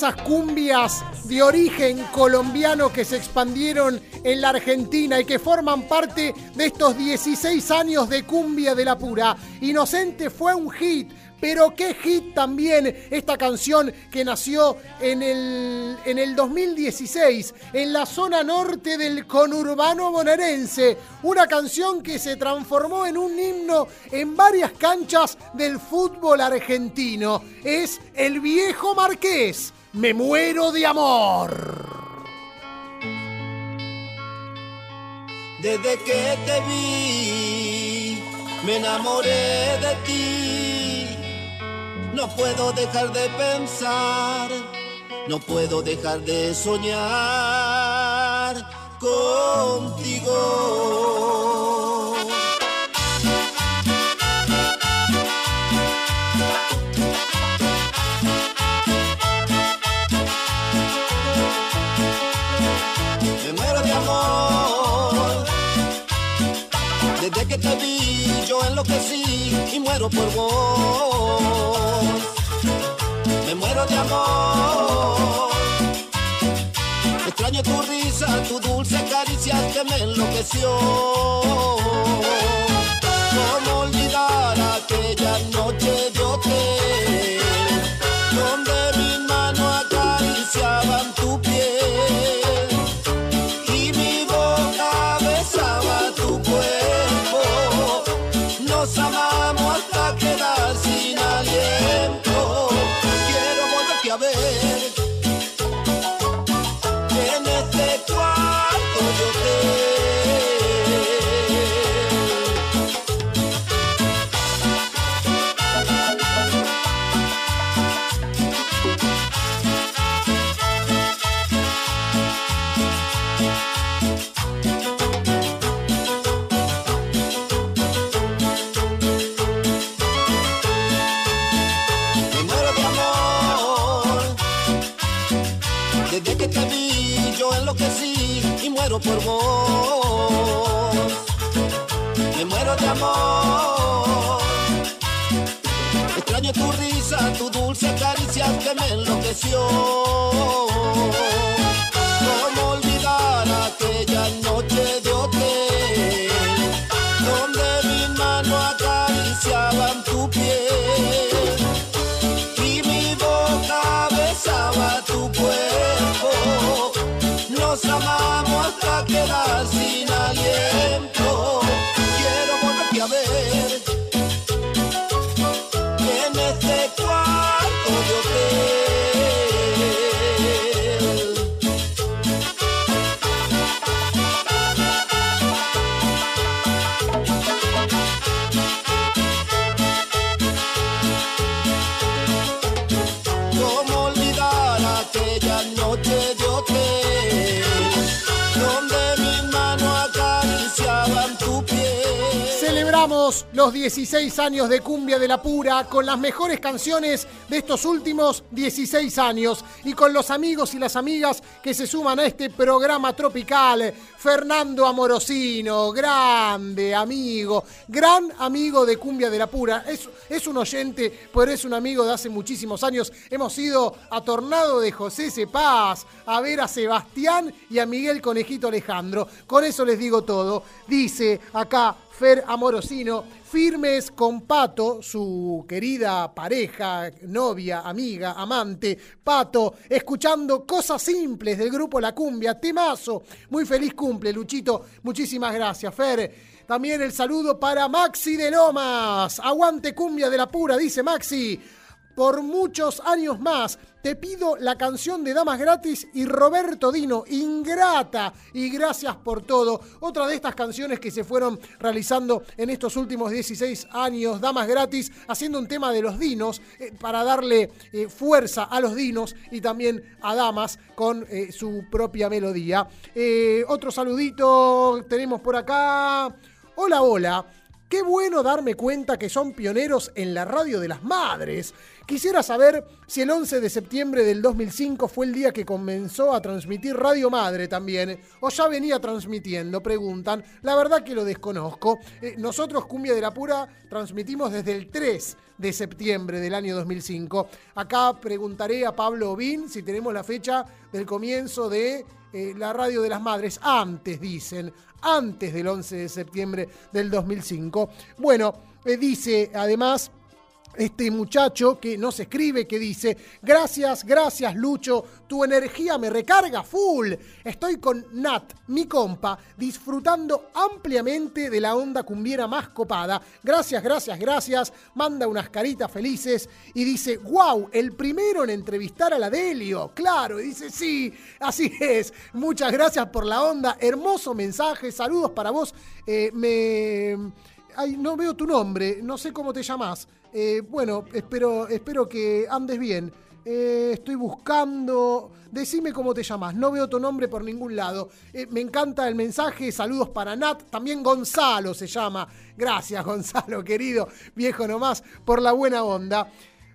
esas cumbias de origen colombiano que se expandieron en la Argentina y que forman parte de estos 16 años de cumbia de la pura. Inocente fue un hit. Pero qué hit también esta canción que nació en el, en el 2016 en la zona norte del conurbano bonaerense. Una canción que se transformó en un himno en varias canchas del fútbol argentino. Es El Viejo Marqués. Me muero de amor. Desde que te vi, me enamoré de ti. No puedo dejar de pensar, no puedo dejar de soñar contigo. Enloquecí y muero por vos. Me muero de amor. Extraño tu risa, tu dulce caricia que me enloqueció. Y muero por vos. Me muero de amor. Extraño tu risa, tu dulce caricia que me enloqueció. Amamos hasta quedar sin aliento. Los 16 años de Cumbia de la Pura con las mejores canciones de estos últimos 16 años y con los amigos y las amigas que se suman a este programa tropical. Fernando Amorosino, grande amigo, gran amigo de Cumbia de la Pura. Es, es un oyente, pero es un amigo de hace muchísimos años. Hemos ido a Tornado de José Cepaz a ver a Sebastián y a Miguel Conejito Alejandro. Con eso les digo todo. Dice acá Fer Amorosino, firmes con Pato, su querida pareja, novia, amiga, amante, Pato, escuchando cosas simples del grupo La Cumbia, temazo. Muy feliz cumple, Luchito. Muchísimas gracias, Fer. También el saludo para Maxi de Lomas. Aguante cumbia de la pura, dice Maxi. Por muchos años más te pido la canción de Damas Gratis y Roberto Dino, Ingrata. Y gracias por todo. Otra de estas canciones que se fueron realizando en estos últimos 16 años, Damas Gratis, haciendo un tema de los dinos eh, para darle eh, fuerza a los dinos y también a Damas con eh, su propia melodía. Otro saludito tenemos por acá. Hola, hola. Qué bueno darme cuenta que son pioneros en la radio de las madres. Quisiera saber si el 11 de septiembre del 2005 fue el día que comenzó a transmitir Radio Madre también, o ya venía transmitiendo, preguntan. La verdad que lo desconozco. Eh, nosotros, Cumbia de la Pura, transmitimos desde el 3 de septiembre del año 2005. Acá preguntaré a Pablo Obín si tenemos la fecha del comienzo de eh, la Radio de las Madres. Antes, dicen, antes del 11 de septiembre del 2005. Bueno, eh, dice además este muchacho que nos escribe, que dice, gracias, gracias Lucho, tu energía me recarga full. Estoy con Nat, mi compa, disfrutando ampliamente de la onda cumbiera más copada. Gracias, gracias, gracias. Manda unas caritas felices y dice, wow, el primero en entrevistar a la Delio. Claro, y dice, sí, así es. Muchas gracias por la onda. Hermoso mensaje, saludos para vos. Eh, me... Ay, no veo tu nombre, no sé cómo te llamas. Eh, bueno, espero, espero que andes bien. Eh, estoy buscando. Decime cómo te llamas. No veo tu nombre por ningún lado. Eh, me encanta el mensaje. Saludos para Nat. También Gonzalo se llama. Gracias, Gonzalo, querido. Viejo nomás, por la buena onda.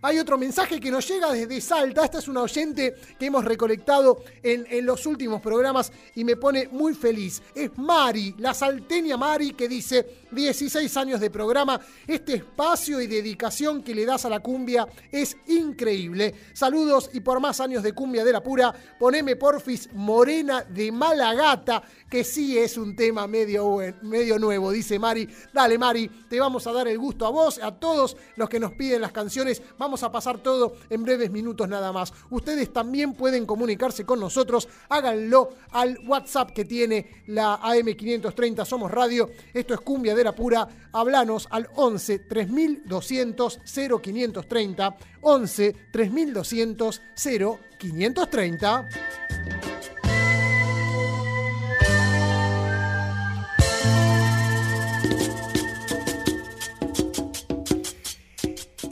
Hay otro mensaje que nos llega desde Salta. Esta es una oyente que hemos recolectado en, en, los últimos programas y me pone muy feliz. Es Mari, la salteña Mari, que dice 16 años de programa. Este espacio y dedicación que le das a la cumbia es increíble. Saludos y por más años de cumbia de la pura, poneme porfis Morena de Malagata, que sí es un tema medio, medio nuevo, dice Mari. Dale, Mari, te vamos a dar el gusto a vos, a todos los que nos piden las canciones. Vamos a pasar todo en breves minutos nada más. Ustedes también pueden comunicarse con nosotros. Háganlo al WhatsApp que tiene la AM530 Somos Radio. Esto es Cumbia de la Pura. Hablanos al 11 3200 0530. 11 3200 0530.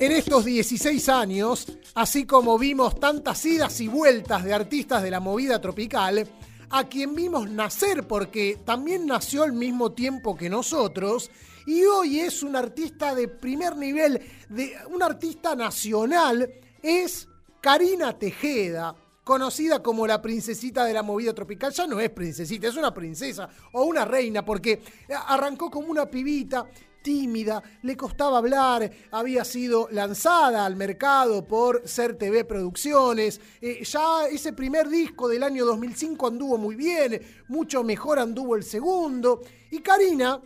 En estos 16 años, así como vimos tantas idas y vueltas de artistas de la movida tropical, a quien vimos nacer porque también nació al mismo tiempo que nosotros, y hoy es un artista de primer nivel, de, un artista nacional, es Karina Tejeda, conocida como la princesita de la movida tropical. Ya no es princesita, es una princesa o una reina, porque arrancó como una pibita tímida, le costaba hablar, había sido lanzada al mercado por Ser Producciones. Eh, ya ese primer disco del año 2005 anduvo muy bien, mucho mejor anduvo el segundo. Y Karina,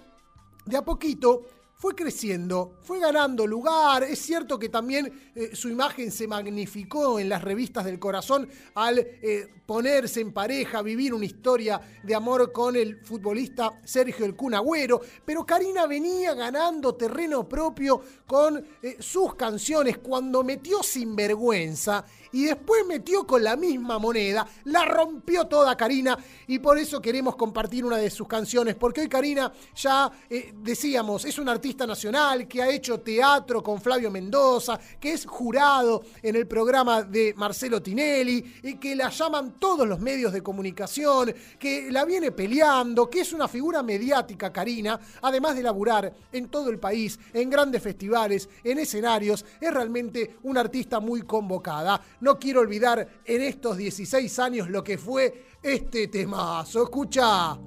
de a poquito, fue creciendo, fue ganando lugar. Es cierto que también eh, su imagen se magnificó en las revistas del corazón al eh, ponerse en pareja, vivir una historia de amor con el futbolista Sergio El Cunagüero. Pero Karina venía ganando terreno propio con eh, sus canciones cuando metió Sinvergüenza y después metió con la misma moneda, la rompió toda Karina y por eso queremos compartir una de sus canciones, porque hoy Karina ya eh, decíamos, es un artista nacional que ha hecho teatro con Flavio Mendoza, que es jurado en el programa de Marcelo Tinelli, y que la llaman todos los medios de comunicación, que la viene peleando, que es una figura mediática Karina, además de laburar en todo el país, en grandes festivales, en escenarios, es realmente una artista muy convocada. No quiero olvidar en estos 16 años lo que fue este temazo. Escucha,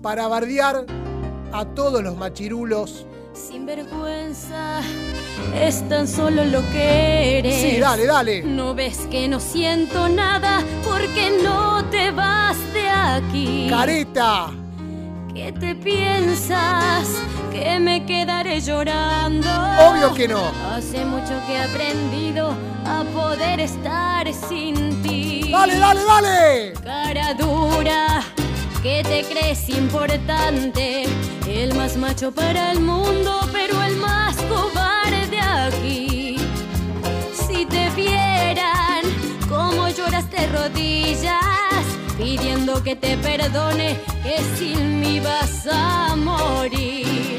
para bardear a todos los machirulos. Sin vergüenza, es tan solo lo que eres. Sí, dale, dale. No ves que no siento nada porque no te vas de aquí. Careta. ¿Qué te piensas? ¿Que me quedaré llorando? Obvio que no. Hace mucho que he aprendido a poder estar sin ti. ¡Dale, dale, dale! Cara dura, que te crees importante. El más macho para el mundo, pero el más cobarde aquí. Si te vieran cómo lloras de rodillas pidiendo que te perdone, que sin mí vas a morir.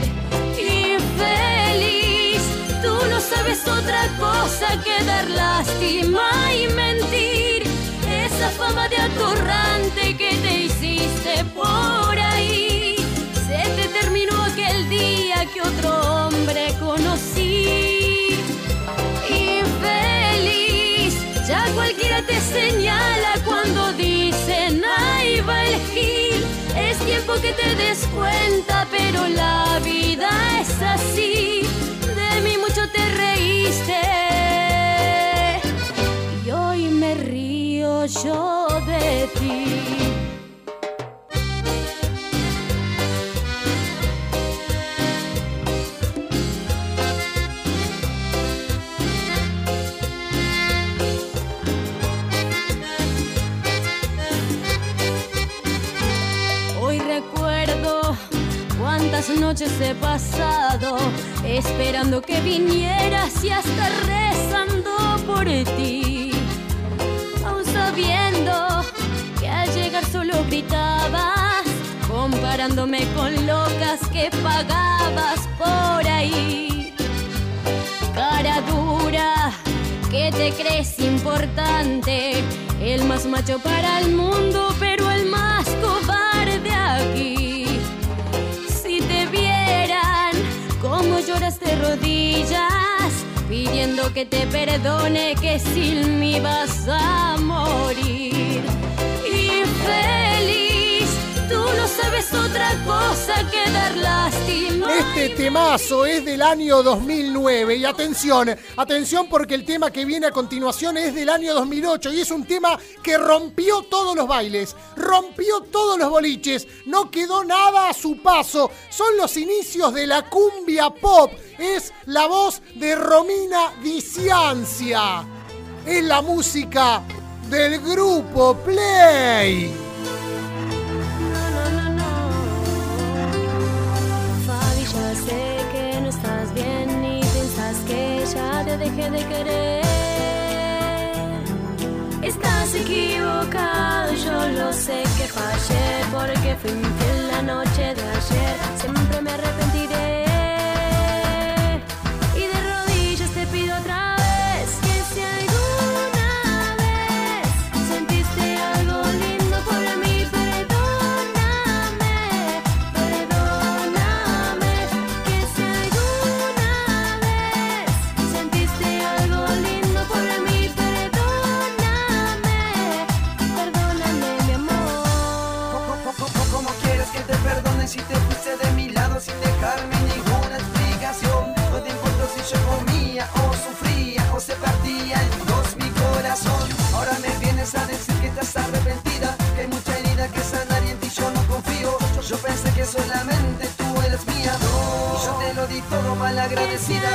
Infeliz, tú no sabes otra cosa que dar lástima y mentir. Esa fama de atorrante que te hiciste por ahí, se te terminó aquel día que otro hombre conocí. Infeliz, te señala cuando dicen ahí va el gil. Tiempo que te des cuenta, pero la vida es así. De mí mucho te reíste y hoy me río yo de ti. Noches he pasado esperando que vinieras y hasta rezando por ti. Aún sabiendo que al llegar solo gritabas, comparándome con locas que pagabas por ahí. Cara dura, que te crees importante, el más macho para el mundo, pero lloras de rodillas, pidiendo que te perdone, que sin mí vas a morir. Infeliz, tú no sabes otra cosa que dar lástima. Este temazo es del año 2009 y atención, atención porque el tema que viene a continuación es del año 2008 y es un tema que rompió todos los bailes, rompió todos los boliches, no quedó nada a su paso, son los inicios de la cumbia pop, es la voz de Romina Diciancia, es la música del grupo Play. Sé que no estás bien y piensas que ya te dejé de querer. Estás equivocado, yo lo sé que fallé porque fui infiel la noche de ayer. Siempre me arrepentiré. Arrepentida, que hay mucha herida que sanar y en ti yo no confío. Yo pensé que solamente tú eres mía y yo te lo di todo mal agradecida.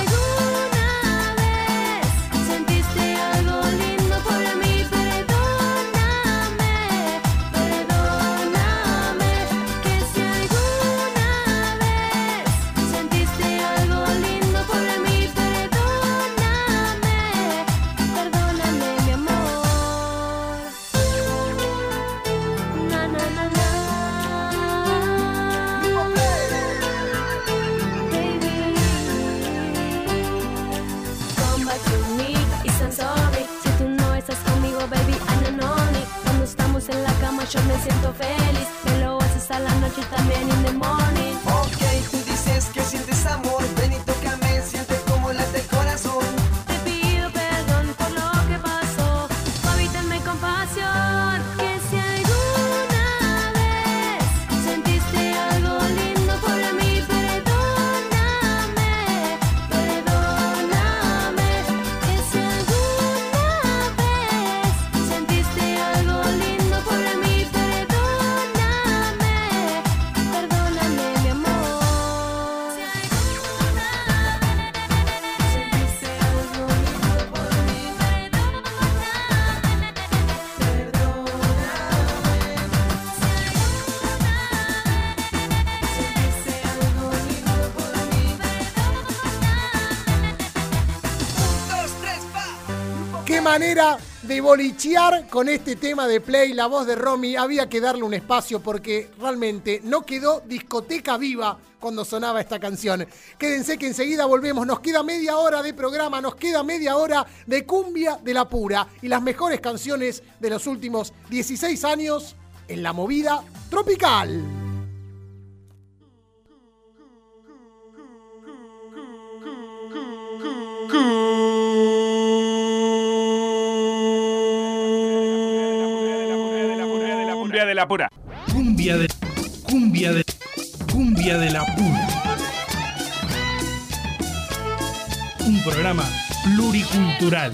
Manera de bolichear con este tema de play, la voz de Romy. Había que darle un espacio porque realmente no quedó discoteca viva cuando sonaba esta canción. Quédense que enseguida volvemos. Nos queda media hora de programa, nos queda media hora de cumbia de la pura y las mejores canciones de los últimos 16 años en la movida tropical. la pura. Cumbia de. Cumbia de. Cumbia de la pura. Un programa pluricultural.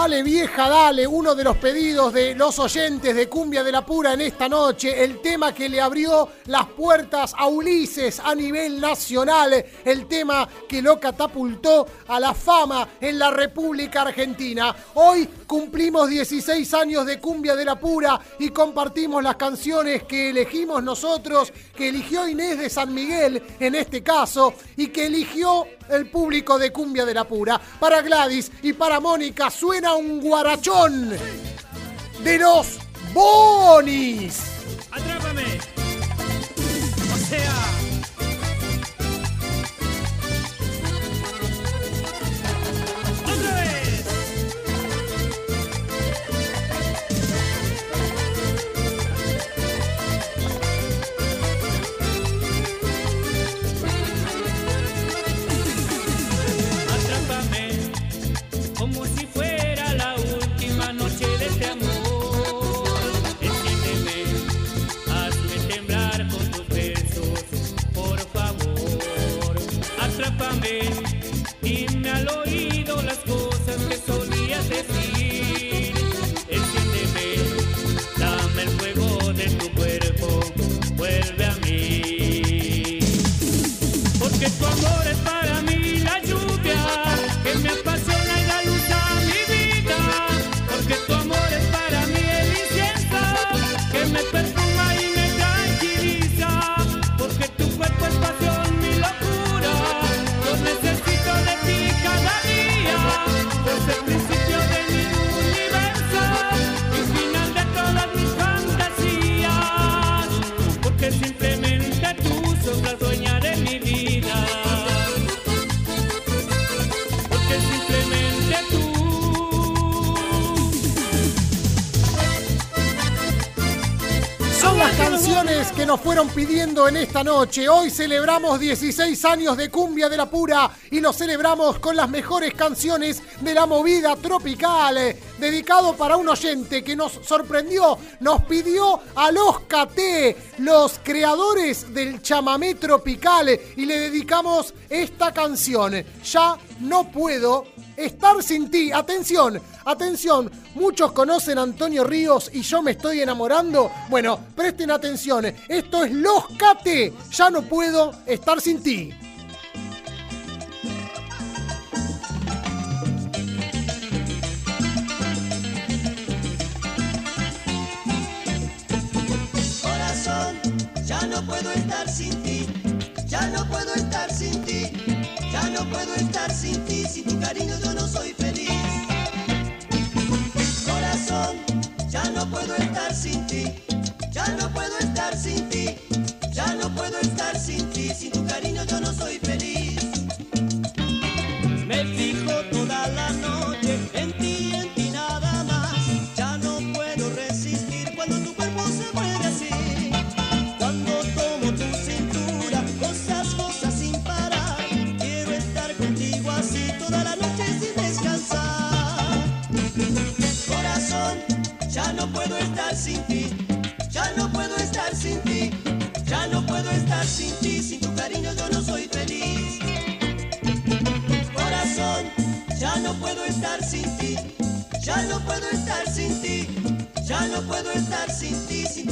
Dale vieja, dale, uno de los pedidos de los oyentes de Cumbia de la Pura en esta noche, el tema que le abrió las puertas a Ulises a nivel nacional, el tema que lo catapultó a la fama en la República Argentina. Hoy cumplimos 16 años de Cumbia de la Pura y compartimos las canciones que elegimos nosotros, que eligió Inés de San Miguel en este caso y que eligió el público de Cumbia de la Pura. Para Gladys y para Mónica suena un guarachón de los Bonis. ¡Atrápame! O sea. Que nos fueron pidiendo en esta noche. Hoy celebramos 16 años de Cumbia de la Pura y lo celebramos con las mejores canciones de la movida tropical. eh, Dedicado para un oyente que nos sorprendió, nos pidió a los KT, los creadores del chamamé tropical, eh, y le dedicamos esta canción. Ya no puedo estar sin ti. Atención, atención. Muchos conocen a Antonio Ríos y yo me estoy enamorando. Bueno, presten atención. Esto es Los KT. Ya no puedo estar sin ti. Corazón, ya no puedo estar sin ti, puedo estar sin ti, sin tu cariño yo no soy feliz. Corazón, ya no puedo estar sin ti, ya no puedo estar sin ti.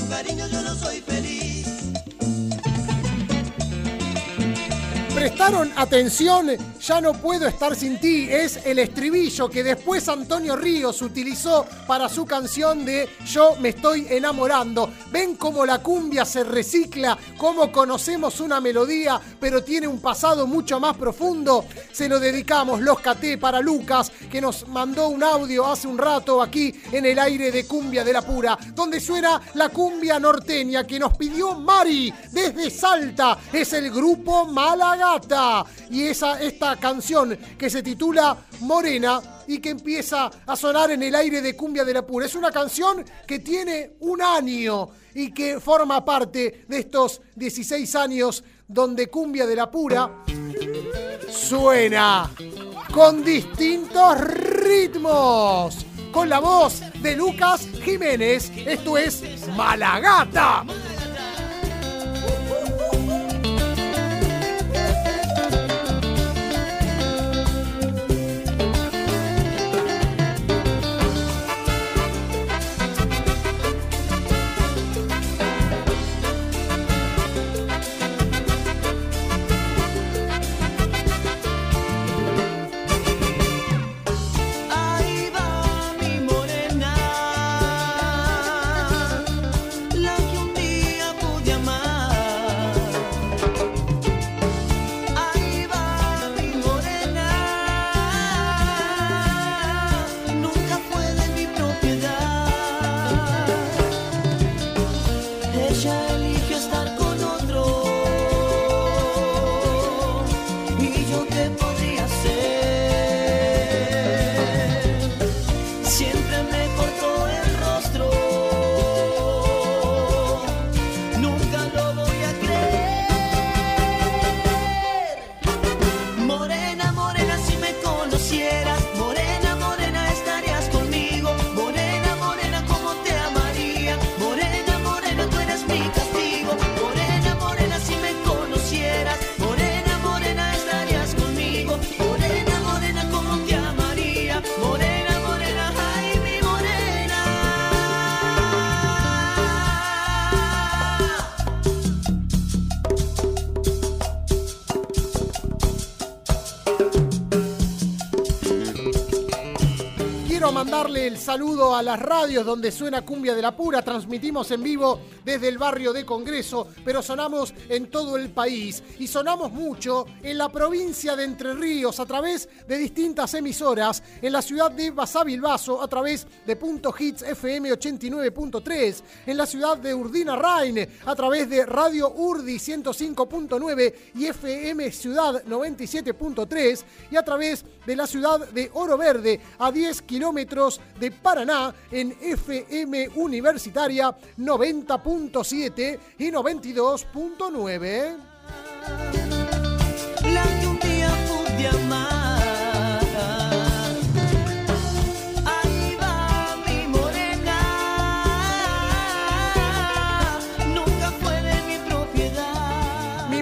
Cariño yo no soy feliz. Prestaron atención, ya no puedo estar sin ti. Es el estribillo que después Antonio Ríos utilizó para su canción de Yo me estoy enamorando. Ven cómo la cumbia se recicla, cómo conocemos una melodía, pero tiene un pasado mucho más profundo. Se lo dedicamos los KT para Lucas, que nos mandó un audio hace un rato aquí en el aire de Cumbia de la Pura, donde suena la cumbia norteña que nos pidió Mari desde Salta. Es el grupo Málaga. Y esa, esta canción que se titula Morena y que empieza a sonar en el aire de Cumbia de la Pura. Es una canción que tiene un año y que forma parte de estos 16 años donde Cumbia de la Pura suena con distintos ritmos. Con la voz de Lucas Jiménez, esto es Malagata. Saludo a las radios donde suena Cumbia de la Pura. Transmitimos en vivo desde el barrio de Congreso, pero sonamos en todo el país y sonamos mucho en la provincia de Entre Ríos a través de distintas emisoras, en la ciudad de Basavilbaso a través de Punto Hits FM 89.3, en la ciudad de Urdina Rain a través de Radio Urdi 105.9 y FM Ciudad 97.3 y a través de la ciudad de Oro Verde a 10 kilómetros de Paraná en FM Universitaria 90.7 y 92.9. La que un día pude amar.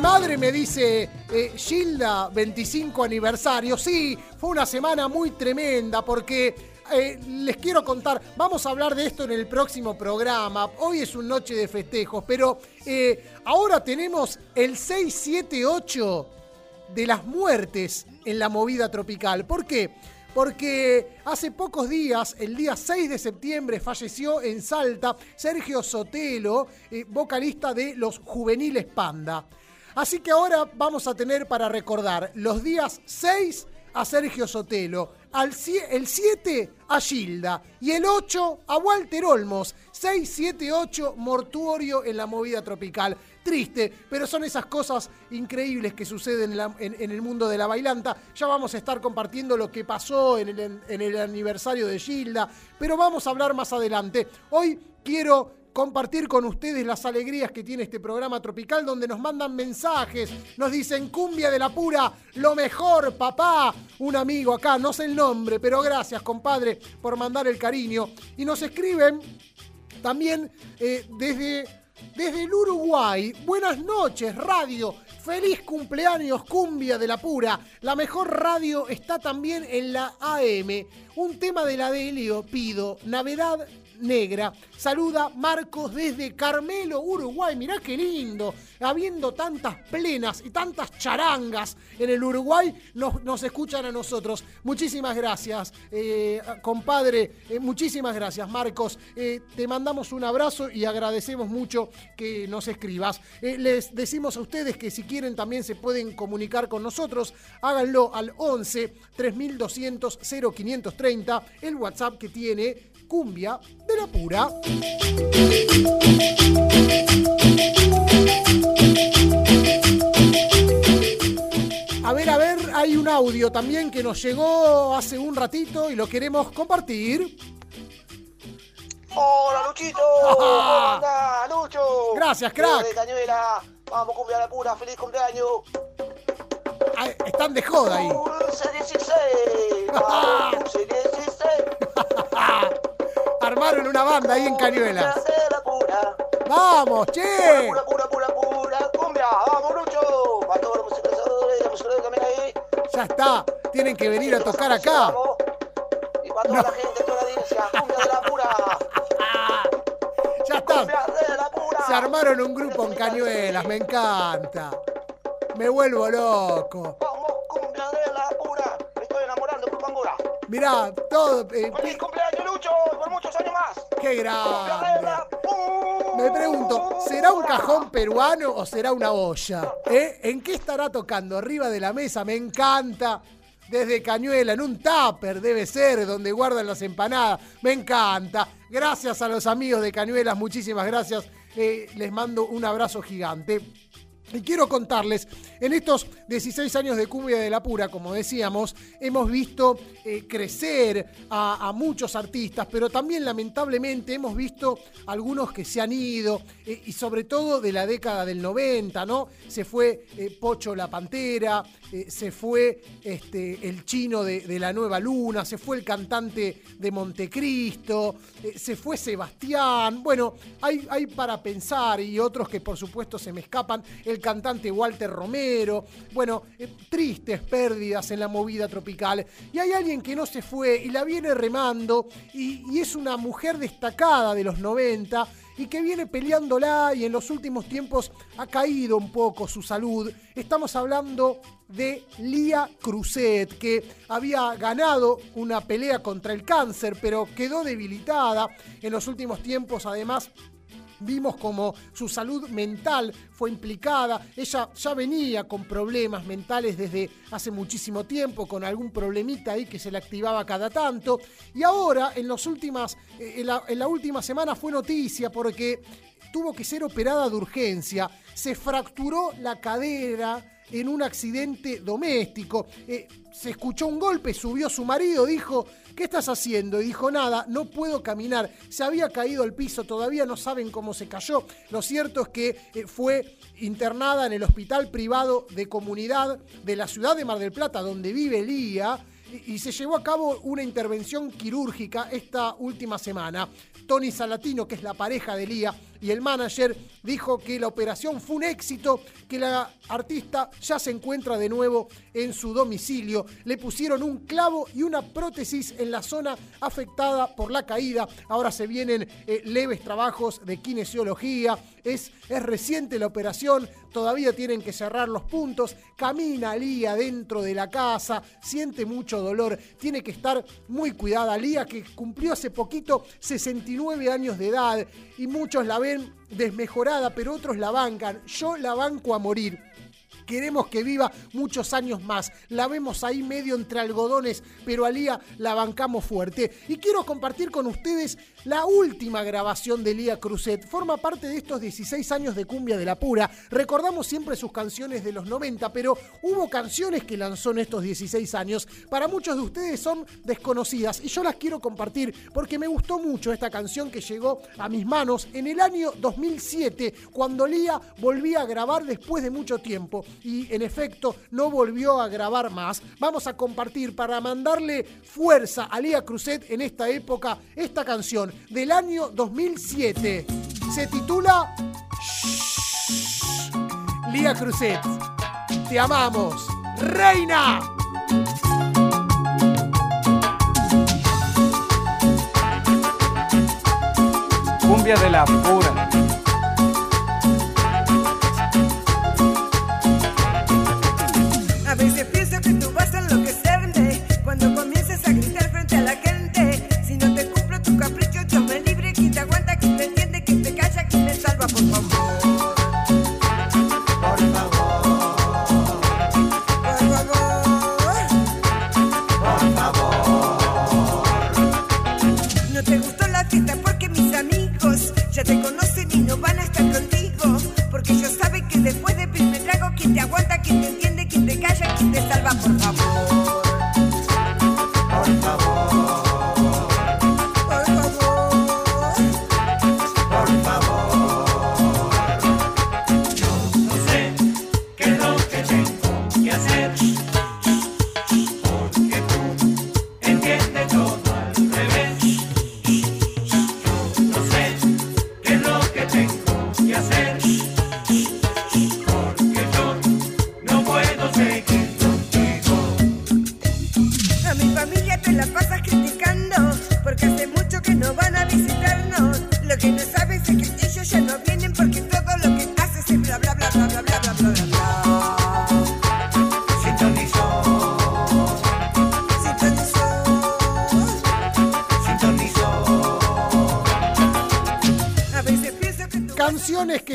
Madre me dice, eh, Gilda, 25 aniversario. Sí, fue una semana muy tremenda porque eh, les quiero contar, vamos a hablar de esto en el próximo programa. Hoy es una noche de festejos, pero eh, ahora tenemos el 678 de las muertes en la movida tropical. ¿Por qué? Porque hace pocos días, el día 6 de septiembre, falleció en Salta Sergio Sotelo, eh, vocalista de los Juveniles Panda. Así que ahora vamos a tener para recordar los días 6 a Sergio Sotelo. Al el 7 a Gilda y el 8 a Walter Olmos. 678 mortuorio en la movida tropical. Triste, pero son esas cosas increíbles que suceden en el mundo de la bailanta. Ya vamos a estar compartiendo lo que pasó en el, en el aniversario de Gilda, pero vamos a hablar más adelante. Hoy quiero compartir con ustedes las alegrías que tiene este programa tropical donde nos mandan mensajes, nos dicen cumbia de la pura, lo mejor papá, un amigo acá, no sé el nombre, pero gracias compadre por mandar el cariño y nos escriben también eh, desde, desde el Uruguay. Buenas noches, radio. Feliz cumpleaños, cumbia de la pura. La mejor radio está también en la AM. Un tema de la Delio, pido. Navidad negra. Saluda Marcos desde Carmelo, Uruguay. Mirá qué lindo. Habiendo tantas plenas y tantas charangas en el Uruguay, nos, nos escuchan a nosotros. Muchísimas gracias, eh, compadre. eh, muchísimas gracias, Marcos. Eh, te mandamos un abrazo y agradecemos mucho que nos escribas. Les decimos a ustedes que si quieren también se pueden comunicar con nosotros. Háganlo al 11 3200 0530, el WhatsApp que tiene Cumbia de la Pura. A ver, a ver, hay un audio también que nos llegó hace un ratito y lo queremos compartir. Hola Luchito, ¿cómo andás, Lucho? Gracias, crack. De Cañuela, vamos cumbia la pura, feliz cumpleaños. Ah, Están de joda ahí. Dulce 16, dulce 16. Armaron una banda ahí en Cañuelas. ¡Vamos, che! pura, pura, pura, pura, cumbia, vamos Lucho. Para todos los musicalizadores y la ahí. Ya está. Tienen que venir a tocar acá. Y para toda la gente, toda la audiencia, cumbia de la pura. Ya está. Se armaron un grupo en Cañuelas. Me encanta. Me vuelvo loco. Cumbia de la pura. Me estoy enamorando por Pangura. Mirá, todo. eh, ¡Qué grande! Me pregunto, ¿será un cajón peruano o será una olla? ¿Eh? ¿En qué estará tocando? Arriba de la mesa, me encanta. Desde Cañuela, en un tupper debe ser, donde guardan las empanadas. Me encanta. Gracias a los amigos de Cañuelas, muchísimas gracias. Eh, les mando un abrazo gigante. Y quiero contarles, en estos 16 años de Cumbia de la Pura, como decíamos, hemos visto eh, crecer a, muchos artistas, pero también lamentablemente hemos visto algunos que se han ido, eh, y sobre todo de la década del 90, ¿no? Se fue eh, Pocho la Pantera, se fue este, el chino de, la Nueva Luna, se fue el cantante de Montecristo, se fue Sebastián, bueno, hay, hay para pensar y otros que por supuesto se me escapan, cantante Walter Romero, bueno, eh, tristes pérdidas en la movida tropical. Y hay alguien que no se fue y la viene remando y, y es una mujer destacada de los 90 y que viene peleándola y en los últimos tiempos ha caído un poco su salud. Estamos hablando de Lía Cruzet, que había ganado una pelea contra el cáncer, pero quedó debilitada. En los últimos tiempos, además, Vimos como su salud mental fue implicada. Ella ya venía con problemas mentales desde hace muchísimo tiempo, con algún problemita ahí que se le activaba cada tanto. Y ahora, en, los últimas, eh, en, la, en la última semana, fue noticia porque tuvo que ser operada de urgencia. Se fracturó la cadera en un accidente doméstico. Eh, se escuchó un golpe, subió su marido, dijo, ¿qué estás haciendo? Y dijo, nada, no puedo caminar. Se había caído al piso, todavía no saben cómo se cayó. Lo cierto es que eh, fue internada en el hospital privado de comunidad de la ciudad de Mar del Plata, donde vive Lía, y, se llevó a cabo una intervención quirúrgica esta última semana. Tony Salatino, que es la pareja de Lía, y el manager dijo que la operación fue un éxito, que la artista ya se encuentra de nuevo en su domicilio. Le pusieron un clavo y una prótesis en la zona afectada por la caída. Ahora se vienen eh, leves trabajos de kinesiología. Es, es reciente la operación, todavía tienen que cerrar los puntos. Camina Lía dentro de la casa, siente mucho dolor, tiene que estar muy cuidada. Lía, que cumplió hace poquito 69 años de edad y muchos la ven desmejorada, pero otros la bancan. Yo la banco a morir. queremos que viva muchos años más. La vemos ahí medio entre algodones, pero a Lía la bancamos fuerte. Y quiero compartir con ustedes la última grabación de Lía Cruzet. Forma parte de estos 16 años de Cumbia de la Pura. Recordamos siempre sus canciones de los 90, pero hubo canciones que lanzó en estos 16 años. Para muchos de ustedes son desconocidas y yo las quiero compartir porque me gustó mucho esta canción que llegó a mis manos en el año 2007, cuando Lía volvía a grabar después de mucho tiempo y en efecto no volvió a grabar más. Vamos a compartir para mandarle fuerza a Lía Cruzet en esta época esta canción del año 2007. Se titula Lía Cruzet. Te amamos, reina. Cumbia de la pura.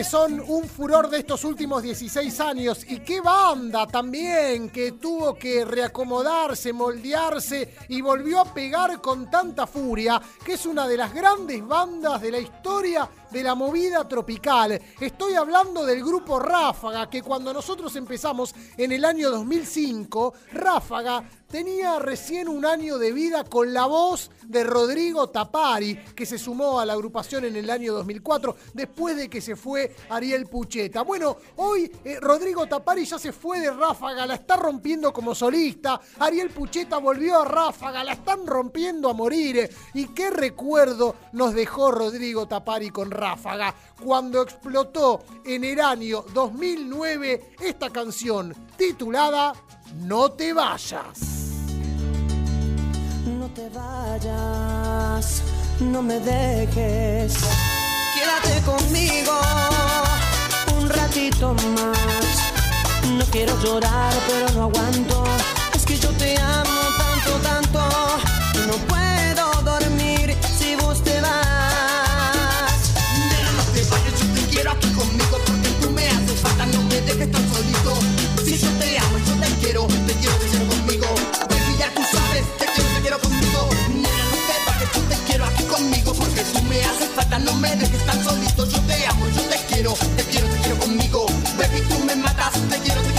Son un furor de estos últimos 16 años. Y qué banda también que tuvo que reacomodarse, moldearse y volvió a pegar con tanta furia, que es una de las grandes bandas de la historia de la movida tropical. Estoy hablando del grupo Ráfaga, que cuando nosotros empezamos en el año 2005, Ráfaga tenía recién un año de vida con la voz de Rodrigo Tapari, que se sumó a la agrupación en el año 2004, después de que se fue Ariel Pucheta. Bueno, hoy eh, Rodrigo Tapari ya se fue de Ráfaga, la está rompiendo como solista, Ariel Pucheta volvió a Ráfaga, la están rompiendo a morir. eh. Y qué recuerdo nos dejó Rodrigo Tapari con Ráfaga, cuando explotó en el año 2009 esta canción titulada No te vayas. No me dejes. Quédate conmigo un ratito más. No quiero llorar, pero no aguanto. Es que yo te amo tanto, tanto. No puedo quiero, te quiero, te quiero conmigo. Baby, tú me matas, te quiero, te quiero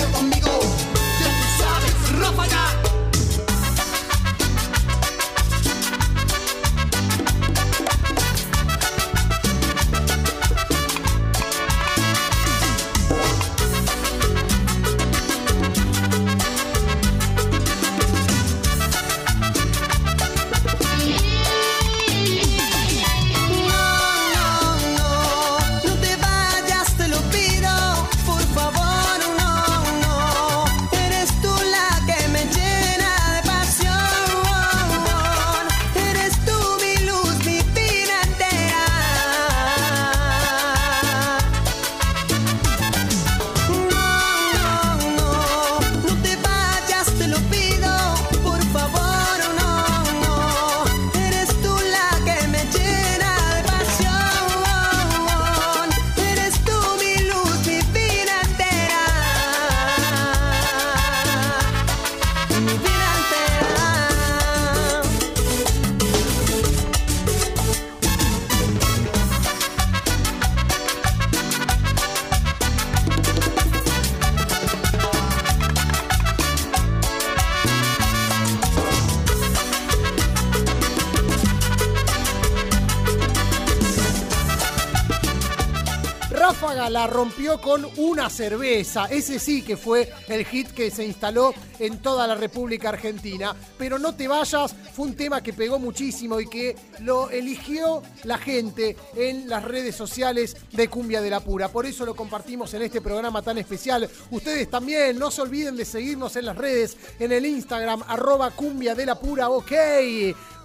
la rompió con una cerveza. Ese sí que fue el hit que se instaló en toda la República Argentina. Pero no te vayas, fue un tema que pegó muchísimo y que lo eligió la gente en las redes sociales de Cumbia de la Pura. Por eso lo compartimos en este programa tan especial. Ustedes también, no se olviden de seguirnos en las redes, en el Instagram, arroba Cumbia de la Pura, ok.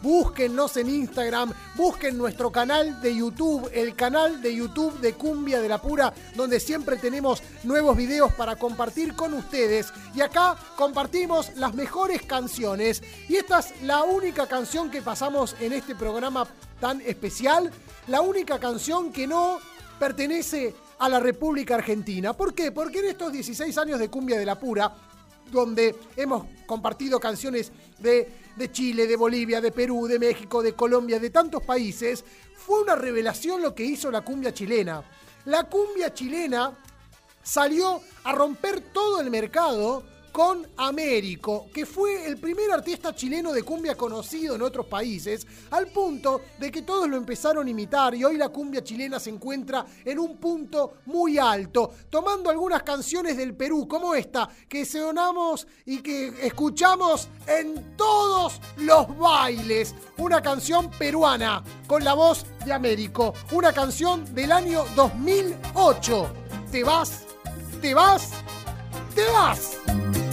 Búsquennos en Instagram, busquen nuestro canal de YouTube, el canal de YouTube de Cumbia de la Pura, donde siempre tenemos nuevos videos para compartir con ustedes. Y acá compartimos las mejores canciones. Y esta es la única canción que pasamos en este programa tan especial, la única canción que no pertenece a la República Argentina. ¿Por qué? Porque en estos 16 años de Cumbia de la Pura, donde hemos compartido canciones de, de, Chile, de Bolivia, de Perú, de México, de Colombia, de tantos países, fue una revelación lo que hizo la cumbia chilena. La cumbia chilena salió a romper todo el mercado con Américo, que fue el primer artista chileno de cumbia conocido en otros países, al punto de que todos lo empezaron a imitar y hoy la cumbia chilena se encuentra en un punto muy alto, tomando algunas canciones del Perú, como esta, que sonamos y que escuchamos en todos los bailes. Una canción peruana con la voz de Américo, una canción del año 2008. Te vas, te vas, te vas.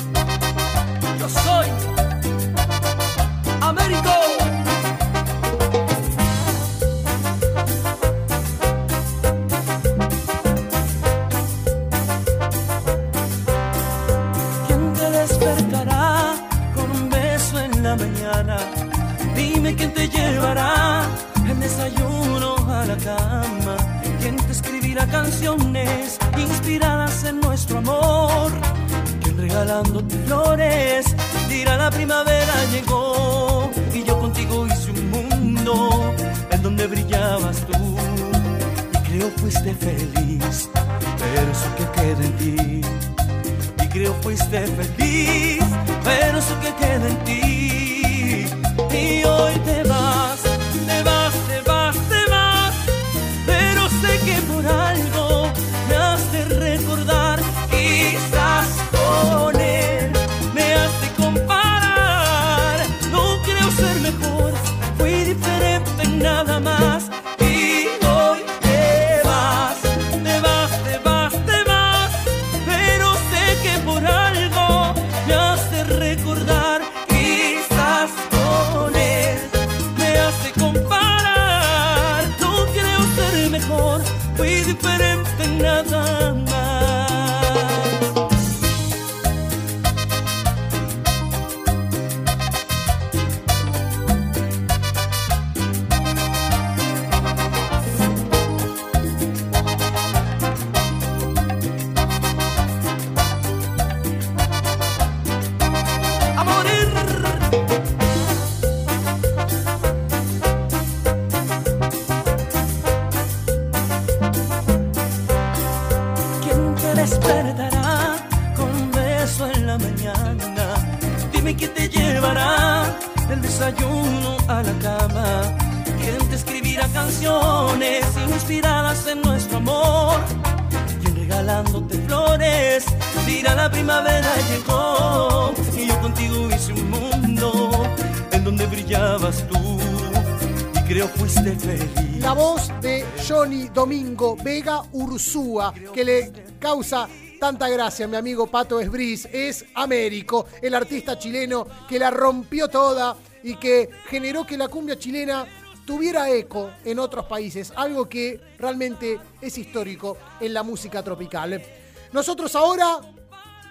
Yo soy Américo. ¿Quién te despertará con un beso en la mañana? Dime quién te llevará el desayuno a la cama. ¿Quién te escribirá canciones inspiradas en nuestro amor? Regalándote flores. Dirá la primavera llegó y yo contigo hice un mundo en donde brillabas tú. Y creo fuiste feliz, pero eso que queda en ti. Y creo fuiste feliz, pero eso que queda en ti. Y hoy te Ursúa, que le causa tanta gracia mi amigo Pato Esbris, es Américo, el artista chileno que la rompió toda y que generó que la cumbia chilena tuviera eco en otros países, algo que realmente es histórico en la música tropical. Nosotros ahora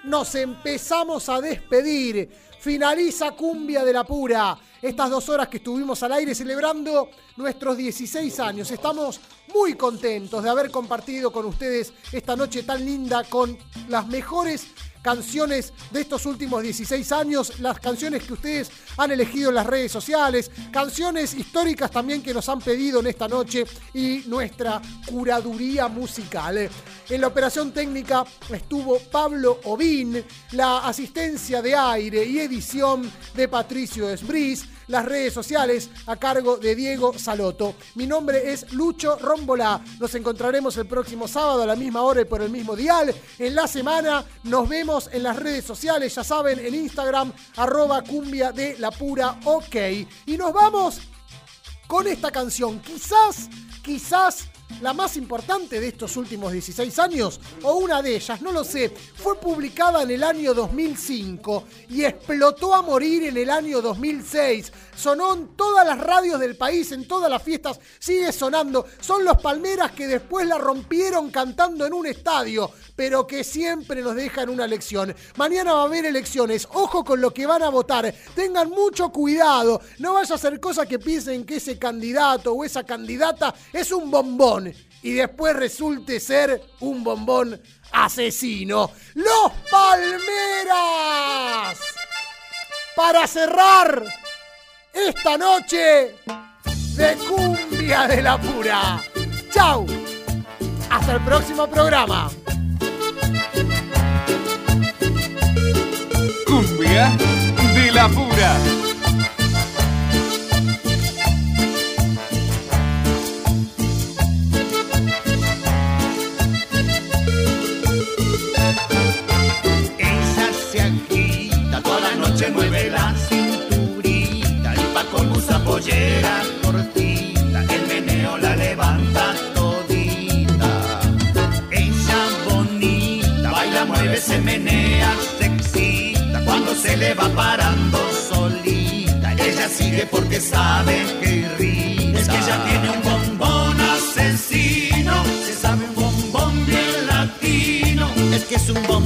nos empezamos a despedir. Finaliza Cumbia de la Pura. Estas dos horas que estuvimos al aire celebrando nuestros 16 años. Estamos muy contentos de haber compartido con ustedes esta noche tan linda con las mejores canciones de estos últimos 16 años, las canciones que ustedes han elegido en las redes sociales, canciones históricas también que nos han pedido en esta noche y nuestra curaduría musical. En la operación técnica estuvo Pablo Ovín, la asistencia de aire y edición de Patricio Esbris, las redes sociales a cargo de Diego Saloto. Mi nombre es Lucho Rombolá. Nos encontraremos el próximo sábado a la misma hora y por el mismo dial. En la semana nos vemos en las redes sociales, ya saben, en Instagram, arroba cumbia de la pura ok. Y nos vamos con esta canción. Quizás, quizás la más importante de estos últimos 16 años, o una de ellas, no lo sé, fue publicada en el año 2005 y explotó a morir en el año 2006. Sonó en todas las radios del país, en todas las fiestas, sigue sonando. Son los Palmeras que después la rompieron cantando en un estadio, pero que siempre nos dejan una lección. Mañana va a haber elecciones, ojo con lo que van a votar, tengan mucho cuidado, no vaya a hacer cosas que piensen que ese candidato o esa candidata es un bombón y después resulte ser un bombón asesino. ¡Los Palmeras! Para cerrar esta noche de cumbia de la pura. ¡Chao! Hasta el próximo programa. Cumbia de la pura. Se menea, se excita, cuando se le va parando solita, ella sigue porque sabe que irrita. Es que ella tiene un bombón asesino, se sabe un bombón bien latino, es que es un bombón